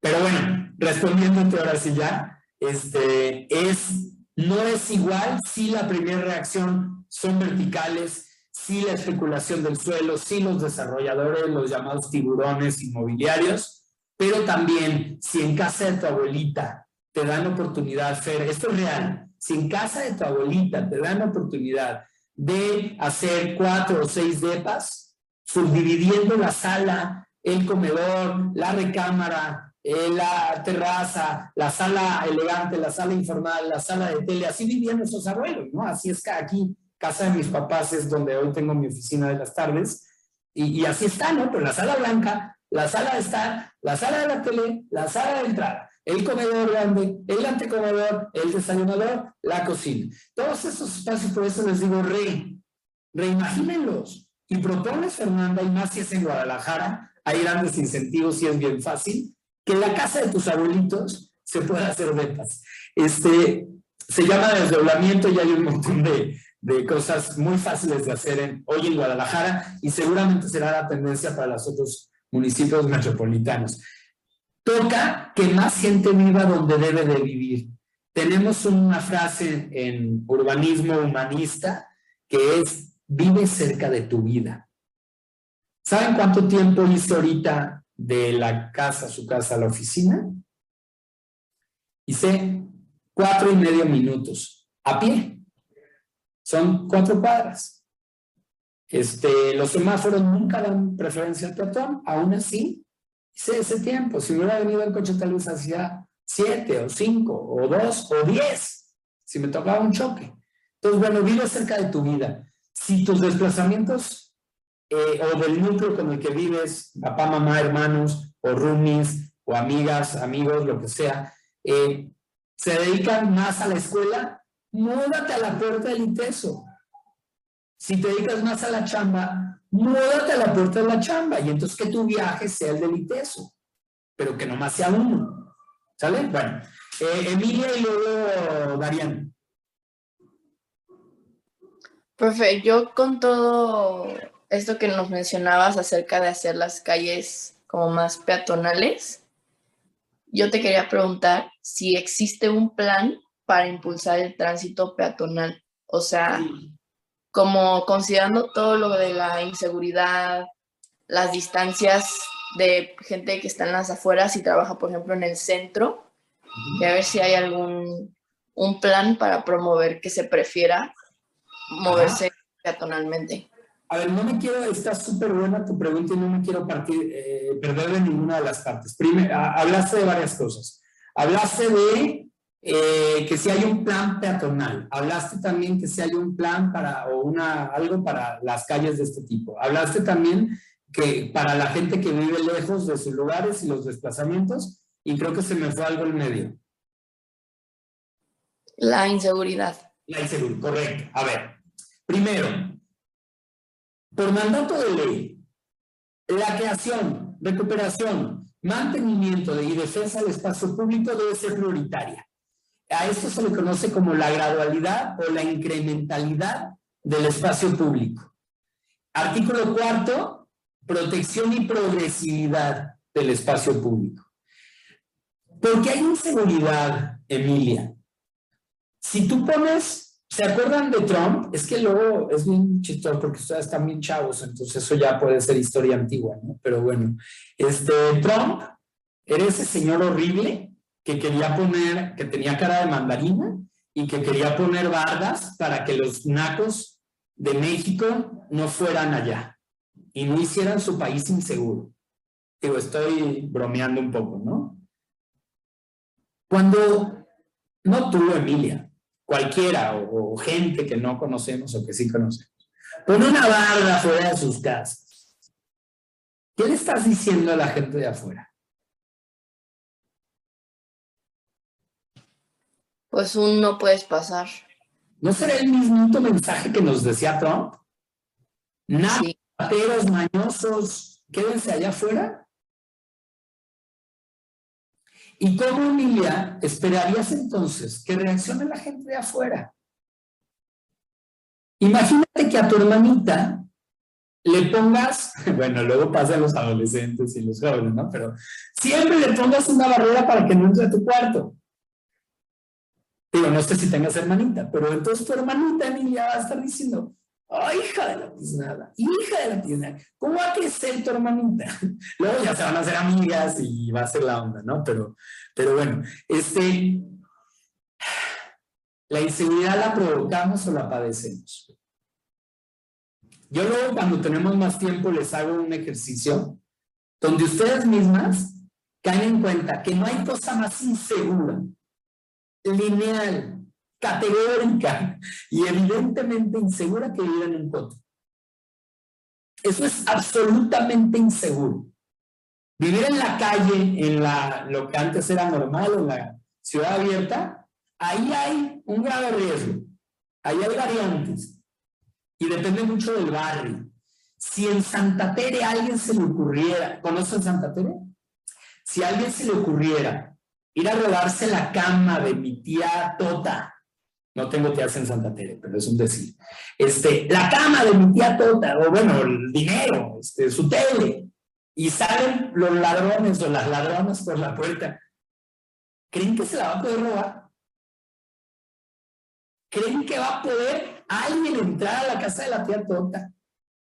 Pero bueno, respondiéndote ahora sí ya, este, es, no es igual si la primera reacción son verticales, sí la especulación del suelo, sí los desarrolladores, los llamados tiburones inmobiliarios, pero también si en casa de tu abuelita te dan oportunidad, Fer, esto es real, si en casa de tu abuelita te dan oportunidad de hacer cuatro o seis depas, subdividiendo la sala, el comedor, la recámara, eh, la terraza, la sala elegante, la sala informal, la sala de tele, así vivían nuestros abuelos, ¿no? Así es que aquí casa de mis papás es donde hoy tengo mi oficina de las tardes, y, así está, ¿no? Pero la sala blanca, la sala de estar, la sala de la tele, la sala de entrada, el comedor grande, el antecomedor, el desayunador, la cocina. Todos esos espacios, por eso les digo, re, reimagínenlos. Y propones, Fernanda, y más si es en Guadalajara, hay grandes incentivos y es bien fácil, que en la casa de tus abuelitos se pueda hacer ventas. Este, se llama desdoblamiento y hay un montón de, de cosas muy fáciles de hacer hoy en Guadalajara y seguramente será la tendencia para los otros municipios metropolitanos. Toca que más gente viva donde debe de vivir. Tenemos una frase en urbanismo humanista que es vive cerca de tu vida. ¿Saben cuánto tiempo hice ahorita de la casa su casa a la oficina? Hice cuatro y medio minutos a pie son cuatro cuadras. Este, los semáforos nunca dan preferencia al peatón, aún así, hice ese tiempo. Si hubiera venido el coche, tal vez hacía siete o cinco o dos o diez, si me tocaba un choque. Entonces, bueno, vive cerca de tu vida. Si tus desplazamientos eh, o del núcleo con el que vives, papá, mamá, hermanos, o roomies, o amigas, amigos, lo que sea, eh, se dedican más a la escuela, múdate a la puerta del ITESO. Si te dedicas más a la chamba, múdate a la puerta de la chamba y entonces que tu viaje sea el del ITESO, pero que nomás sea uno. ¿Sale? Bueno, eh, Emilia y luego Darian. Profe, yo con todo esto que nos mencionabas acerca de hacer las calles como más peatonales, yo te quería preguntar si existe un plan para impulsar el tránsito peatonal. O sea, como considerando todo lo de la inseguridad, las distancias de gente que está en las afueras y trabaja, por ejemplo, en el centro, y a ver si hay algún un plan para promover que se prefiera moverse peatonalmente. A ver, no me quiero, está súper buena tu pregunta y no me quiero partir, eh, perder de ninguna de las partes. Primero, hablaste de varias cosas. Hablaste de eh, que si hay un plan peatonal. Hablaste también que si hay un plan para, o una, algo para las calles de este tipo. Hablaste también que para la gente que vive lejos de sus lugares y los desplazamientos, y creo que se me fue algo en medio. La inseguridad. La inseguridad, correcto. A ver, primero, por mandato de ley, la creación, recuperación, mantenimiento y defensa del espacio público debe ser prioritaria. A esto se le conoce como la gradualidad o la incrementalidad del espacio público. Artículo cuarto, protección y progresividad del espacio público. Porque hay inseguridad, Emilia. Si tú pones ¿Se acuerdan de Trump? Es que luego es bien chistoso porque ustedes están bien chavos, entonces eso ya puede ser historia antigua, ¿no? Pero bueno, este Trump era ese señor horrible que quería poner, que tenía cara de mandarina y que quería poner bardas para que los nacos de México no fueran allá y no hicieran su país inseguro. Digo, estoy bromeando un poco, ¿no? Cuando, no tú, Emilia, cualquiera o, o gente que no conocemos o que sí conocemos, pone una barda fuera de sus casas. ¿Qué le estás diciendo a la gente de afuera? Pues un no puedes pasar. ¿No será el mismo mensaje que nos decía Trump? Nada, rateros, mañosos, quédense allá afuera. ¿Y cómo, Emilia, esperarías entonces que reaccione la gente de afuera? Imagínate que a tu hermanita le pongas, (laughs) bueno, luego pasan los adolescentes y los jóvenes, ¿no? Pero siempre le pongas una barrera para que no entre a tu cuarto. Digo, no sé si tengas hermanita, pero entonces tu hermanita Emilia va a estar diciendo, ¡ay, hija de la tiznada! ¡Hija de la tiznada! ¿Cómo va a tu hermanita? (laughs) Luego ya se van a hacer amigas y va a ser la onda, ¿no? Pero, pero bueno, este, ¿la inseguridad la provocamos o la padecemos? Yo luego cuando tenemos más tiempo les hago un ejercicio donde ustedes mismas caen en cuenta que no hay cosa más insegura lineal, categórica y evidentemente insegura que vivir en coto. Eso es absolutamente inseguro. Vivir en la calle, en la, lo que antes era normal, en la ciudad abierta, ahí hay un grave riesgo. Ahí hay variantes. Y depende mucho del barrio. Si en Santa Tere alguien se le ocurriera, ¿conocen Santa Tere? Si a alguien se le ocurriera ir a robarse la cama de mi tía Tota. No tengo tías en Santa Tere, pero es un decir. Este, la cama de mi tía Tota, o bueno, el dinero, este, su tele, y salen los ladrones o las ladronas por la puerta. ¿Creen que se la va a poder robar? ¿Creen que va a poder alguien entrar a la casa de la tía Tota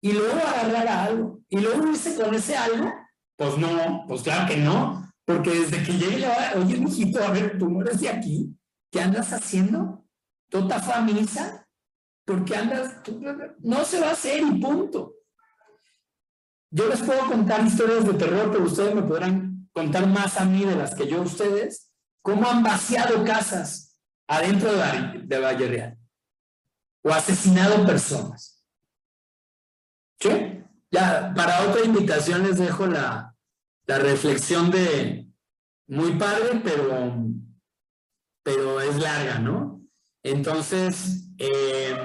y luego agarrar algo y luego irse con ese algo? Pues no, pues claro que no. Porque desde que llegue oye, mijito, a ver, tú no eres de aquí. ¿Qué andas haciendo? ¿Tota fue a misa? ¿Por qué andas? No se va a hacer y punto. Yo les puedo contar historias de terror, pero ustedes me podrán contar más a mí de las que yo a ustedes, cómo han vaciado casas adentro de, de Valle o asesinado personas. ¿Qué? Ya, para otra invitación les dejo la, la reflexión de muy padre, pero, pero es larga, ¿no? Entonces, eh,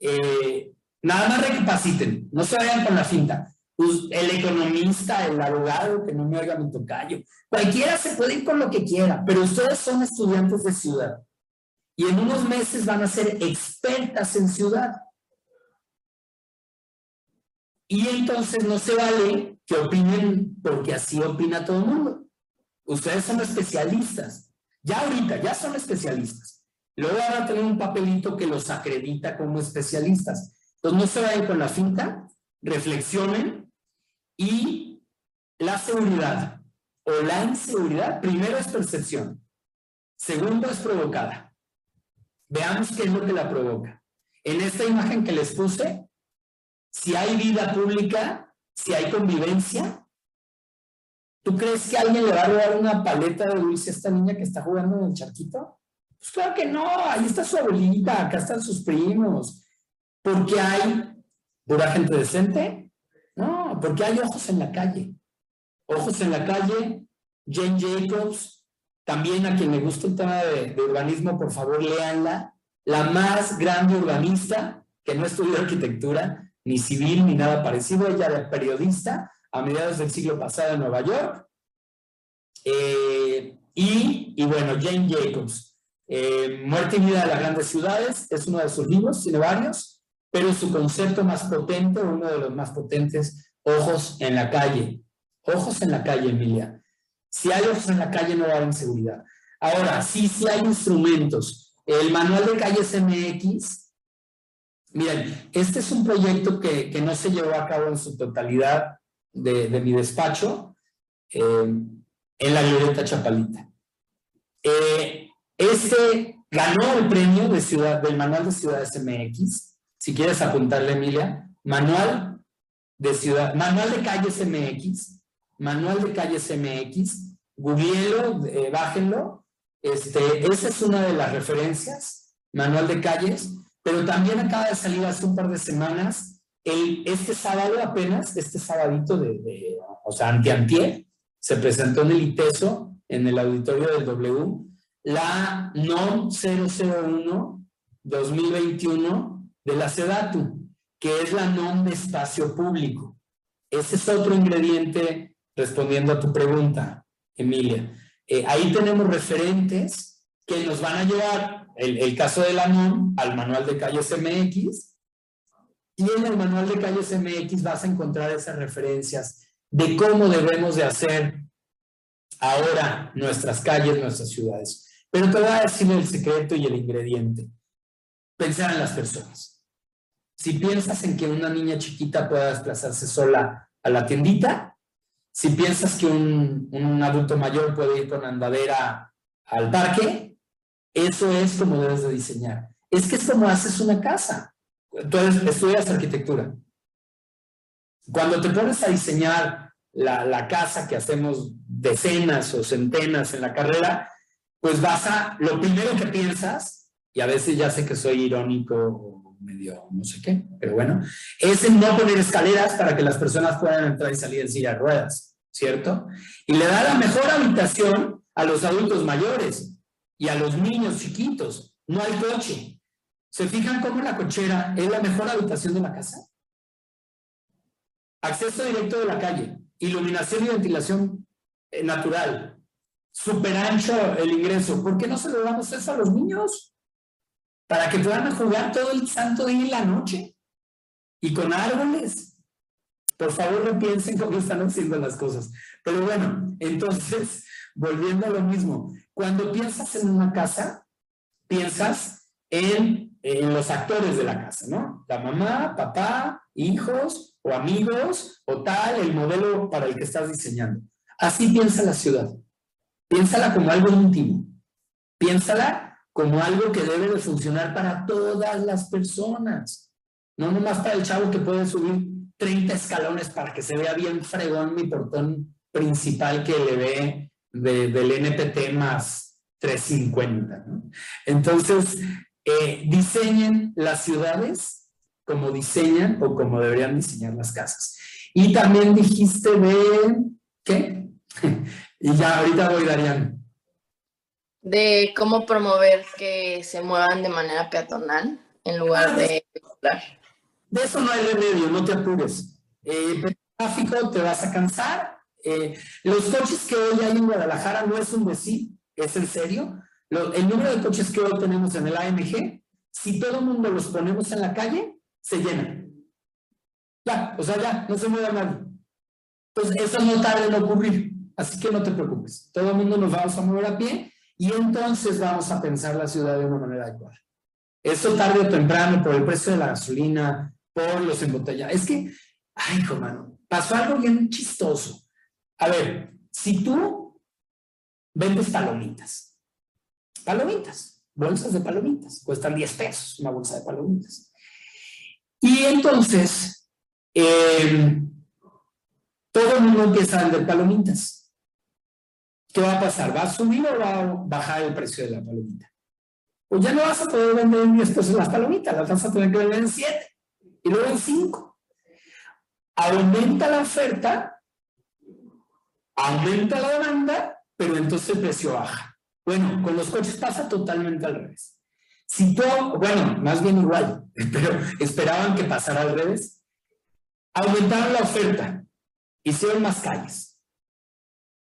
eh, nada más recapaciten, no se vayan con la finta. Pues, el economista, el abogado, que no me oiga mi tocayo, cualquiera se puede ir con lo que quiera, pero ustedes son estudiantes de ciudad y en unos meses van a ser expertas en ciudad. Y entonces no se vale que opinen porque así opina todo el mundo. Ustedes son especialistas. Ya ahorita, ya son especialistas. Luego van a tener un papelito que los acredita como especialistas. Entonces no se vayan con la finta, reflexionen y la seguridad o la inseguridad, primero es percepción, segundo es provocada. Veamos qué es lo que la provoca. En esta imagen que les puse, si hay vida pública, si hay convivencia, ¿tú crees que alguien le va a robar una paleta de dulce a esta niña que está jugando en el charquito? Pues claro que no, ahí está su abuelita, acá están sus primos. ¿Por qué hay pura gente decente? No, porque hay ojos en la calle. Ojos en la calle, Jane Jacobs, también a quien le gusta el tema de, de urbanismo, por favor, léanla. La más grande urbanista que no estudió arquitectura, ni civil ni nada parecido. Ella era periodista a mediados del siglo pasado en Nueva York. Eh, y, y, bueno, Jane Jacobs, eh, Muerte y vida de las grandes ciudades, es uno de sus libros, tiene varios, pero su concepto más potente, uno de los más potentes, ojos en la calle. Ojos en la calle, Emilia. Si hay ojos en la calle no va a haber inseguridad. Ahora, sí, sí hay instrumentos El manual de calles MX, miren, este es un proyecto que, que no se llevó a cabo en su totalidad de, mi despacho, eh, en la Glorieta Chapalita. Eh, este ganó el premio de ciudad, del Manual de Ciudades MX. Si quieres apuntarle, Emilia, Manual de Ciudad, Manual de Calles MX, Manual de Calles MX, googleenlo, eh, bájenlo. Este, esa es una de las referencias, Manual de Calles, pero también acaba de salir hace un par de semanas, el, este sábado apenas, este sabadito de, de o sea, antiantier, se presentó en el ITESO, en el auditorio del W, la NOM 001-2021 de la SEDATU, que es la NOM de espacio público. Ese es otro ingrediente respondiendo a tu pregunta, Emilia. Eh, ahí tenemos referentes que nos van a llevar, el, el caso de la NOM, al manual de calles MX, y en el manual de calles MX vas a encontrar esas referencias de cómo debemos de hacer ahora nuestras calles, nuestras ciudades. Pero te voy a decir el secreto y el ingrediente. Pensar en las personas. Si piensas en que una niña chiquita pueda desplazarse sola a la tiendita, si piensas que un, un adulto mayor puede ir con andadera al parque, eso es como debes de diseñar. Es que es como haces una casa. Tú estudias arquitectura. Cuando te pones a diseñar la, la, casa que hacemos decenas o centenas en la carrera, pues vas a, lo primero que piensas, y a veces ya sé que soy irónico o medio no sé qué, pero bueno, es en no poner escaleras para que las personas puedan entrar y salir en silla de ruedas, ¿cierto? Y le da la mejor habitación a los adultos mayores y a los niños chiquitos. No hay coche. ¿Se fijan cómo la cochera es la mejor habitación de la casa? Acceso directo de la calle, iluminación y ventilación eh, natural, super ancho el ingreso. ¿Por qué no se lo damos eso a los niños? Para que puedan jugar todo el santo día y la noche. Y con árboles. Por favor, repiensen cómo están haciendo las cosas. Pero bueno, entonces, volviendo a lo mismo. Cuando piensas en una casa, piensas en, en los actores de la casa, ¿no? La mamá, papá, hijos o amigos o tal, el modelo para el que estás diseñando. Así piensa la ciudad. Piénsala como algo íntimo. Piénsala como algo que debe de funcionar para todas las personas. No nomás para el chavo que puede subir 30 escalones para que se vea bien fregón mi portón principal que le ve de, del NPT más 350. ¿no? Entonces, eh, diseñen las ciudades como diseñan o como deberían diseñar las casas. Y también dijiste de, ¿qué? (laughs) y ya, ahorita voy, Darían. De cómo promover que se muevan de manera peatonal en lugar de vehicular. De eso no hay remedio, no te apures. Eh, el tráfico te vas a cansar. Eh, los coches que hoy hay en Guadalajara no es un decir, es en serio. El número de coches que hoy tenemos en el AMG, si todo el mundo los ponemos en la calle, se llenan. Ya, o sea, ya, no se mueve nadie. Pues eso no tarda en ocurrir. Así que no te preocupes. Todo el mundo nos vamos a mover a pie y entonces vamos a pensar la ciudad de una manera adecuada. Esto tarde o temprano, por el precio de la gasolina, por los embotellados. Es que, ay, hijo mano, pasó algo bien chistoso. A ver, si tú vendes palomitas, palomitas, bolsas de palomitas, cuestan 10 pesos una bolsa de palomitas. Y entonces, eh, todo el mundo empieza a vender palomitas. ¿Qué va a pasar? ¿Va a subir o va a bajar el precio de la palomita? Pues ya no vas a poder vender en 10 pesos las palomitas, las vas a tener que vender en 7 y luego en 5. Aumenta la oferta, aumenta la demanda, pero entonces el precio baja. Bueno, con los coches pasa totalmente al revés. Si tú, bueno, más bien igual, (laughs) pero esperaban que pasara al revés, aumentaron la oferta, hicieron más calles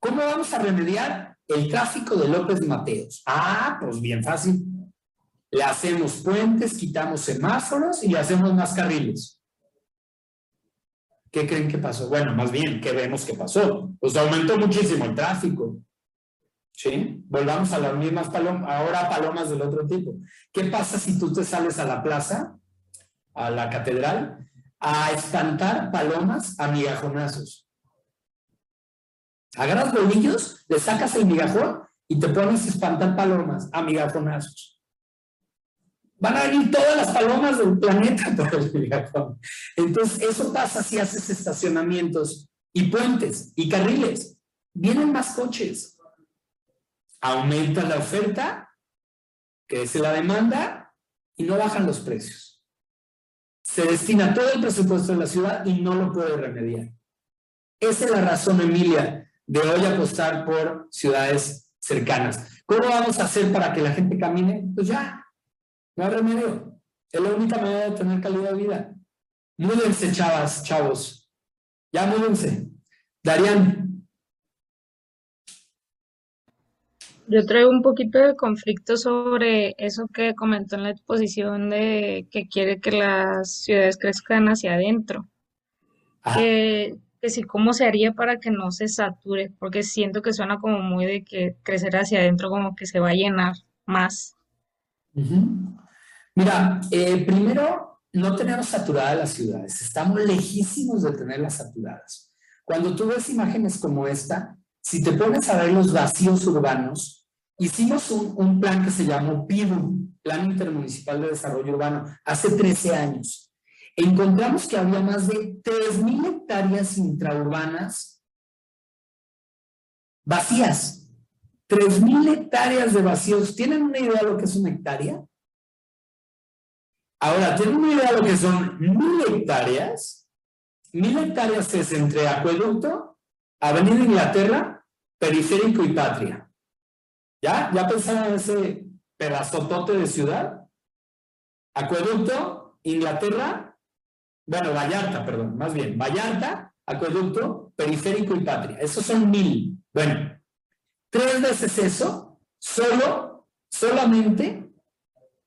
¿Cómo vamos a remediar el tráfico de López Mateos? Ah, pues bien fácil. Le hacemos puentes, quitamos semáforos y le hacemos más carriles. ¿Qué creen que pasó? Bueno, más bien, ¿qué vemos que pasó? Pues aumentó muchísimo el tráfico. ¿Sí? Volvamos a las mismas palomas, ahora palomas del otro tipo. ¿Qué pasa si tú te sales a la plaza, a la catedral, a espantar palomas a migajonazos? Agarras bolillos, le sacas el migajón y te pones a espantar palomas a migajonazos. Van a venir todas las palomas del planeta (laughs) por el migajón. Entonces, eso pasa si haces estacionamientos y puentes y carriles. Vienen más coches. Aumenta la oferta, crece la demanda y no bajan los precios. Se destina todo el presupuesto de la ciudad y no lo puede remediar. Esa es la razón, Emilia, de hoy apostar por ciudades cercanas. ¿Cómo vamos a hacer para que la gente camine? Pues ya, no hay remedio. Es la única manera de tener calidad de vida. Múdense, chavas, chavos. Ya múdense. Darían. Yo traigo un poquito de conflicto sobre eso que comentó en la exposición de que quiere que las ciudades crezcan hacia adentro. Que, que sí, ¿cómo se haría para que no se sature? Porque siento que suena como muy de que crecer hacia adentro como que se va a llenar más. Mira, eh, primero, no tenemos saturadas las ciudades, estamos lejísimos de tenerlas saturadas. Cuando tú ves imágenes como esta, si te pones a ver los vacíos urbanos, hicimos un, plan que se llamó PIDU, Plan Intermunicipal de Desarrollo Urbano, hace 13 años. Encontramos que había más de 3.000 hectáreas intraurbanas vacías. 3.000 hectáreas de vacíos. ¿Tienen una idea de lo que es una hectárea? Ahora, ¿tienen una idea de lo que son mil hectáreas? Mil hectáreas es entre Acueducto, Avenida Inglaterra, Periférico y Patria. ¿Ya? ¿Ya pensaron en ese pedazotote de ciudad? Acueducto, Inglaterra, bueno, Vallarta, perdón, más bien, Vallarta, Acueducto, Periférico y Patria. Esos son mil. Bueno, tres veces eso, solo, solamente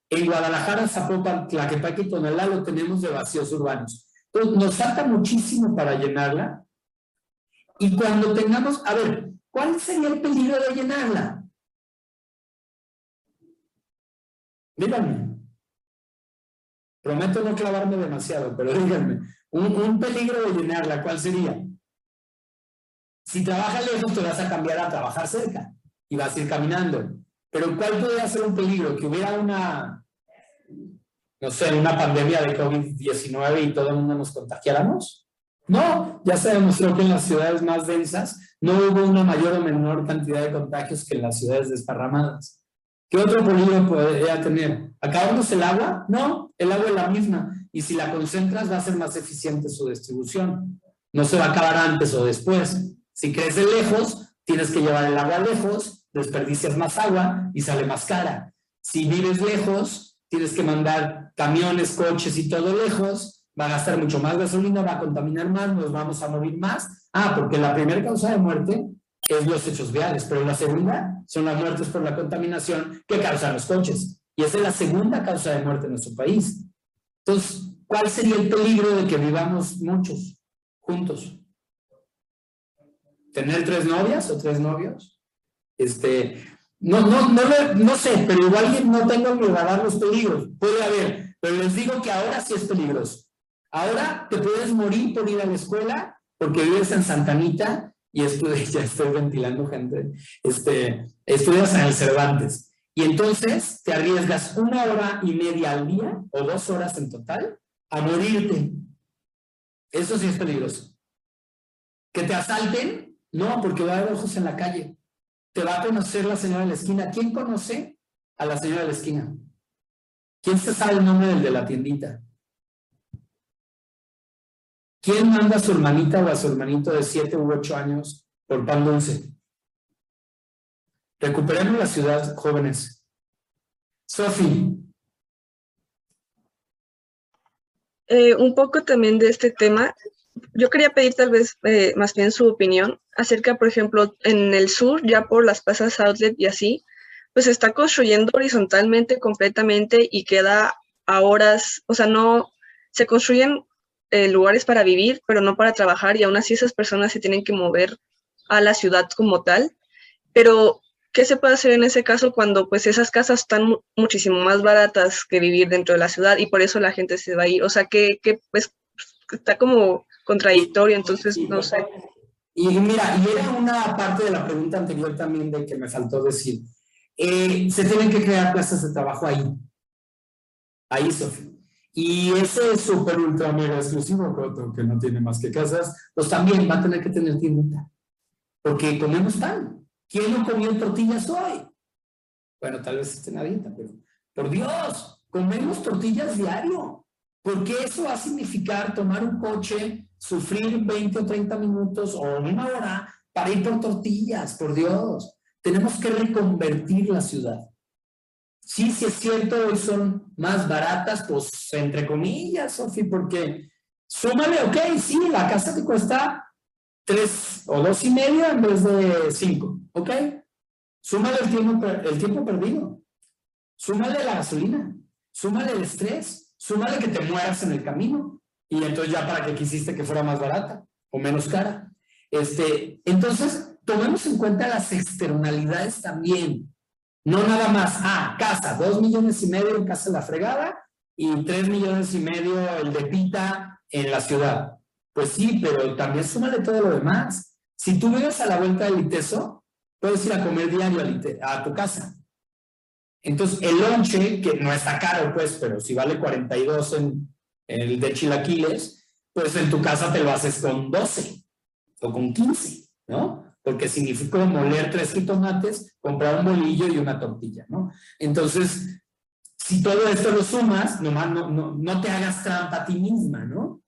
en Guadalajara, Zapopan, Tlaquepaque y Tonalá lo tenemos de vacíos urbanos. Entonces, nos falta muchísimo para llenarla. Y cuando tengamos, a ver, ¿cuál sería el peligro de llenarla? Díganme. Prometo no clavarme demasiado, pero díganme. Un, peligro de llenarla, ¿cuál sería? Si trabajas lejos, te vas a cambiar a trabajar cerca y vas a ir caminando. Pero ¿cuál podría ser un peligro? Que hubiera una, no sé, una pandemia de COVID-19 y todo el mundo nos contagiáramos. No, ya se demostró que en las ciudades más densas no hubo una mayor o menor cantidad de contagios que en las ciudades desparramadas. ¿Qué otro peligro podría tener? ¿Acabamos el agua? No, el agua es la misma. Y si la concentras va a ser más eficiente su distribución. No se va a acabar antes o después. Si crece lejos, tienes que llevar el agua lejos, desperdicias más agua y sale más cara. Si vives lejos, tienes que mandar camiones, coches y todo lejos, va a gastar mucho más gasolina, va a contaminar más, nos vamos a morir más. Ah, porque la primera causa de muerte es los hechos viales, pero la segunda son las muertes por la contaminación que causan los coches. Y esa es la segunda causa de muerte en nuestro país. Entonces, ¿cuál sería el peligro de que vivamos muchos juntos? ¿Tener tres novias o tres novios? Este, no, no, no, no sé, pero igual no tengo en mi radar los peligros. Puede haber, pero les digo que ahora sí es peligroso. Ahora te puedes morir por ir a la escuela porque vives en Santanita y estudias, (laughs) ya estoy ventilando gente, este, estudias en el Cervantes. Y entonces te arriesgas una hora y media al día o dos horas en total a morirte. Eso sí es peligroso. Que te asalten, no, porque va a haber ojos en la calle. Te va a conocer la señora de la esquina. ¿Quién conoce a la señora de la esquina? ¿Quién se sabe el nombre del de la tiendita? ¿Quién manda a su hermanita o a su hermanito de siete u ocho años por pan dulce? Recuperemos la ciudad, jóvenes. Sofi. Eh, un poco también de este tema. Yo quería pedir tal vez eh, más bien su opinión acerca, por ejemplo, en el sur, ya por las plazas outlet y así, pues se está construyendo horizontalmente completamente y queda a horas, o sea, no, se construyen eh, lugares para vivir, pero no para trabajar y aún así esas personas se tienen que mover a la ciudad como tal. Pero ¿qué se puede hacer en ese caso cuando pues esas casas están muchísimo más baratas que vivir dentro de la ciudad y por eso la gente se va a ir? O sea, que, pues está como contradictorio, entonces no sé. Y mira, y era una parte de la pregunta anterior también de que me faltó decir. Eh, se tienen que crear plazas de trabajo ahí. Ahí, Sofía. Y ese súper ultra mega exclusivo, que no tiene más que casas, pues también va a tener que tener tiendita. Porque comemos pan. ¿Quién no comió tortillas hoy? Bueno, tal vez esté dieta, pero por Dios, comemos tortillas diario. Porque eso va a significar tomar un coche, sufrir 20 o 30 minutos o una hora para ir por tortillas, por Dios. Tenemos que reconvertir la ciudad. Sí, sí es cierto, hoy son más baratas, pues entre comillas, Sofi, porque súmale, ok, sí, la casa te cuesta tres o dos y medio en vez de cinco, ok. Súmale el tiempo, el tiempo perdido, súmale la gasolina, súmale el estrés, súmale que te mueras en el camino y entonces ya para qué quisiste que fuera más barata o menos cara. Este, entonces, tomemos en cuenta las externalidades también. No nada más, ah, casa, dos millones y medio en casa de la fregada y tres millones y medio el de pita en la ciudad. Pues sí, pero también súmale todo lo demás. Si tú vives a la vuelta del Iteso, puedes ir a comer diario a, tu casa. Entonces, el lonche, que no está caro, pues, pero si vale 42 en, en el de chilaquiles, pues en tu casa te lo haces con 12 o con 15, ¿no? Porque significó moler tres jitomates, comprar un bolillo y una tortilla, ¿no? Entonces, si todo esto lo sumas, nomás no, no, no te hagas trampa a ti misma, ¿no?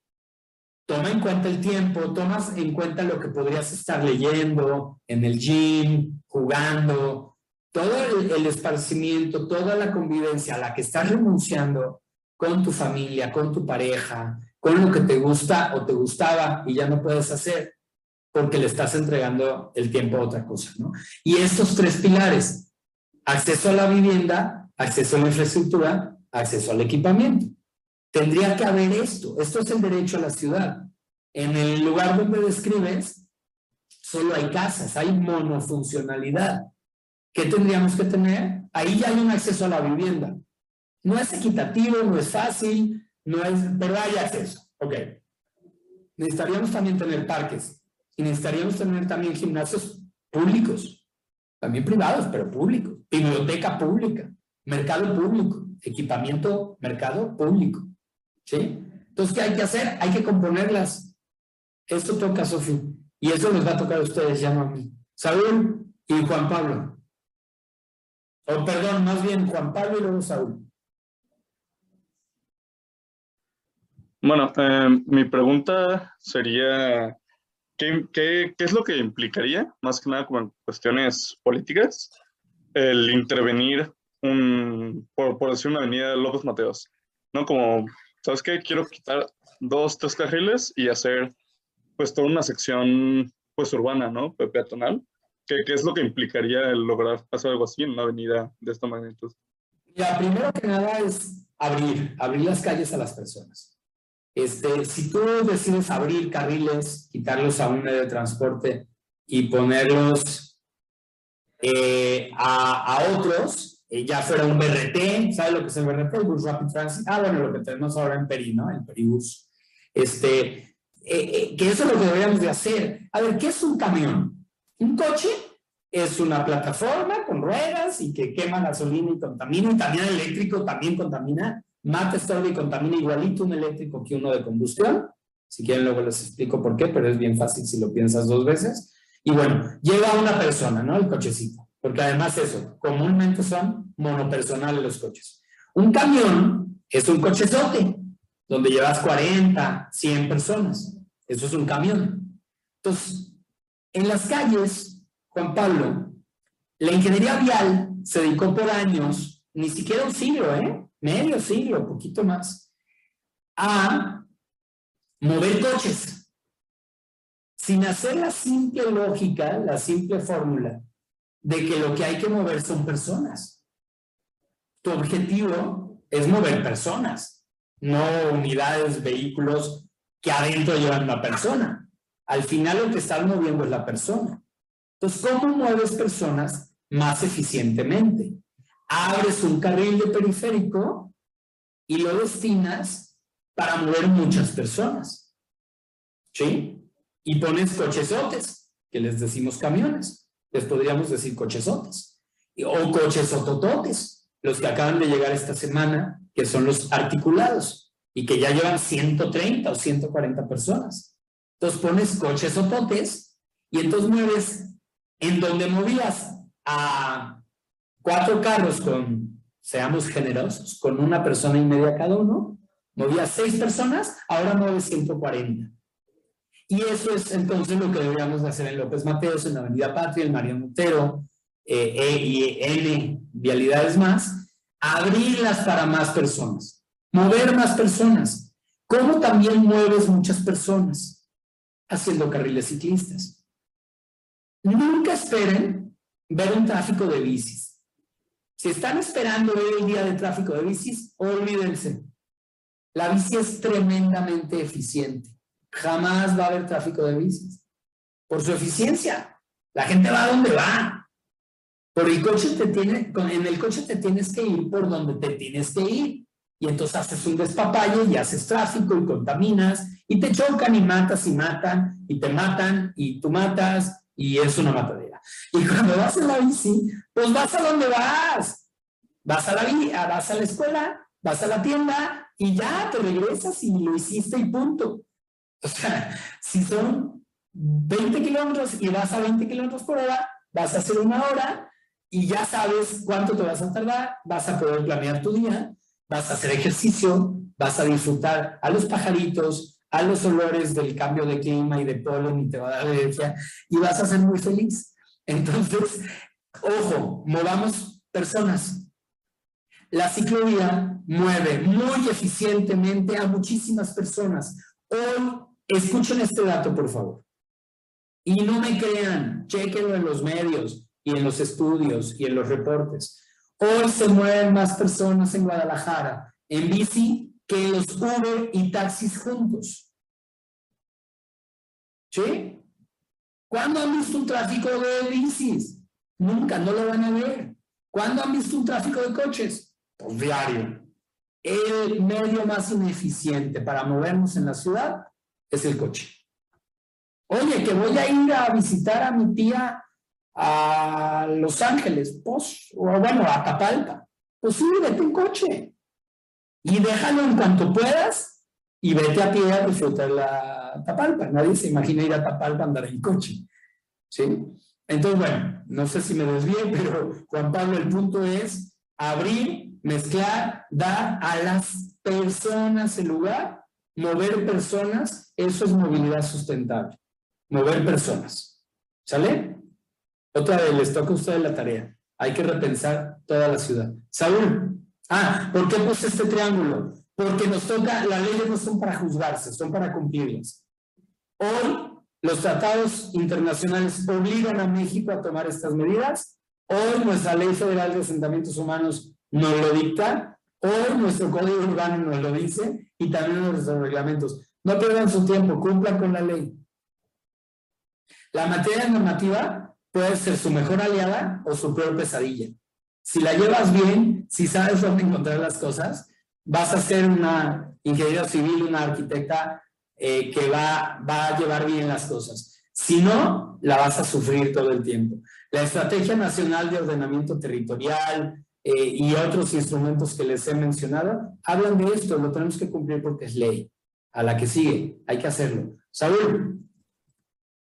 Toma en cuenta el tiempo, tomas en cuenta lo que podrías estar leyendo en el gym, jugando, todo el, el esparcimiento, toda la convivencia a la que estás renunciando con tu familia, con tu pareja, con lo que te gusta o te gustaba y ya no puedes hacer porque le estás entregando el tiempo a otra cosa, ¿no? Y estos tres pilares, acceso a la vivienda, acceso a la infraestructura, acceso al equipamiento. Tendría que haber esto, esto es el derecho a la ciudad. En el lugar donde describes, solo hay casas, hay monofuncionalidad. ¿Qué tendríamos que tener? Ahí ya hay un acceso a la vivienda. No es equitativo, no es fácil, no es, pero hay acceso. Ok. Necesitaríamos también tener parques, y necesitaríamos tener también gimnasios públicos, también privados, pero públicos, biblioteca pública, mercado público, equipamiento, mercado público. ¿Sí? Entonces, ¿qué hay que hacer? Hay que componerlas. Esto toca a Sofía. Y eso les va a tocar a ustedes, ya no a mí. Saúl y Juan Pablo. O perdón, más bien Juan Pablo y luego Saúl. Bueno, eh, mi pregunta sería, ¿Qué, es lo que implicaría, más que nada como en cuestiones políticas, el intervenir un, por, por decir una avenida López Mateos? ¿No? Como, ¿sabes qué? Quiero quitar dos, tres carriles y hacer pues toda una sección pues urbana, ¿no? Peatonal. ¿Qué, ¿Qué es lo que implicaría el lograr hacer algo así en una avenida de esta magnitud? Ya, primero que nada es abrir, abrir las calles a las personas. Este, si tú decides abrir carriles, quitarlos a un medio de transporte y ponerlos eh, a, otros, eh, ya fuera un BRT, ¿sabes lo que es el BRT? El Bus Rapid Transit. Ah, bueno, lo que tenemos ahora en Peri, ¿no? El Peribus. Este, eh, que eso es lo que deberíamos de hacer. A ver, ¿qué es un camión? Un coche es una plataforma con ruedas y que quema gasolina y contamina, y también eléctrico también contamina mata, estorba y contamina igualito un eléctrico que uno de combustión. Si quieren luego les explico por qué, pero es bien fácil si lo piensas dos veces. Y bueno, lleva una persona, ¿no? El cochecito. Porque además eso, comúnmente son monopersonales los coches. Un camión es un cochezote, donde llevas 40, 100 personas. Eso es un camión. Entonces, en las calles, Juan Pablo, la ingeniería vial se dedicó por años, ni siquiera un siglo, ¿eh? Medio siglo, poquito más, a mover coches. Sin hacer la simple lógica, la simple fórmula de que lo que hay que mover son personas. Tu objetivo es mover personas, no unidades, vehículos que adentro llevan una persona. Al final lo que estás moviendo es la persona. Entonces, ¿cómo mueves personas más eficientemente. Abres un carril de periférico y lo destinas para mover muchas personas. ¿Sí? Y pones cochesotes, que les decimos camiones. Les podríamos decir cochesotes. O coches otototes, los que acaban de llegar esta semana, que son los articulados y que ya llevan 130 o 140 personas. Entonces pones coches ototes y entonces mueves en donde movías a cuatro carros con, seamos generosos, con una persona y media cada uno, movías seis personas, ahora mueves 140. Y eso es entonces lo que deberíamos de hacer en López Mateos, en la Avenida Patria, en María Montero, eh, E y N vialidades más, abrirlas para más personas, mover más personas. ¿Cómo también mueves muchas personas? Haciendo carriles ciclistas. Nunca esperen ver un tráfico de bicis. Si están esperando ver el día de tráfico de bicis, olvídense. La bici es tremendamente eficiente. Jamás va a haber tráfico de bicis. Por su eficiencia. La gente va a donde va. Por el coche te tiene, en el coche te tienes que ir por donde te tienes que ir. Y entonces haces un despapalle y haces tráfico y contaminas y te chocan y matas y matan y te matan y tú matas y es una matadera. Y cuando vas en la bici, pues vas a donde vas. Vas a la, vas a la escuela, vas a la tienda y ya te regresas y lo hiciste y punto. O sea, si son 20 kilómetros y vas a 20 kilómetros por hora, vas a hacer una hora y ya sabes cuánto te vas a tardar, vas a poder planear tu día, vas a hacer ejercicio, vas a disfrutar a los pajaritos, a los olores del cambio de clima y de polen y te va a dar alergia y vas a ser muy feliz. Entonces, ojo, movamos personas. La ciclovía mueve muy eficientemente a muchísimas personas. Hoy, escuchen este dato, por favor. Y no me crean, chequenlo en los medios y en los estudios y en los reportes. Hoy se mueven más personas en Guadalajara en bici que los Uber y taxis juntos. ¿Sí? ¿Cuándo han visto un tráfico de bicis? Nunca, no lo van a ver. ¿Cuándo han visto un tráfico de coches? Pues diario. El medio más ineficiente para movernos en la ciudad es el coche. Oye, que voy a ir a visitar a mi tía a Los Ángeles, pues, o bueno, a Tapalpa. Pues sí, vete en coche. Y déjalo en cuanto puedas y vete a pie a disfrutar la Tapalpa. Nadie se imagina ir a Tapalpa a andar en coche. ¿Sí? Entonces, bueno, no sé si me desvíe, (laughs) pero Juan Pablo, el punto es abrir, mezclar, dar a las personas el lugar, mover personas, eso es movilidad sustentable. Mover personas. ¿Sale? Otra vez, les toca a ustedes la tarea. Hay que repensar toda la ciudad. Saúl, ah, ¿por qué puse este triángulo? Porque nos toca, las leyes no son para juzgarse, son para cumplirlas. Hoy, los tratados internacionales obligan a México a tomar estas medidas. Hoy, nuestra Ley Federal de Asentamientos Humanos nos lo dicta. Hoy, nuestro Código Urbano nos lo dice y también nuestros reglamentos. No pierdan su tiempo, cumplan con la ley. La materia normativa puede ser su mejor aliada o su peor pesadilla. Si la llevas bien, si sabes dónde encontrar las cosas, vas a ser una ingeniera civil, una arquitecta eh, que va, va a llevar bien las cosas. Si no, la vas a sufrir todo el tiempo. La Estrategia Nacional de Ordenamiento Territorial eh, y otros instrumentos que les he mencionado hablan de esto, lo tenemos que cumplir porque es ley. A la que sigue, hay que hacerlo. Saúl.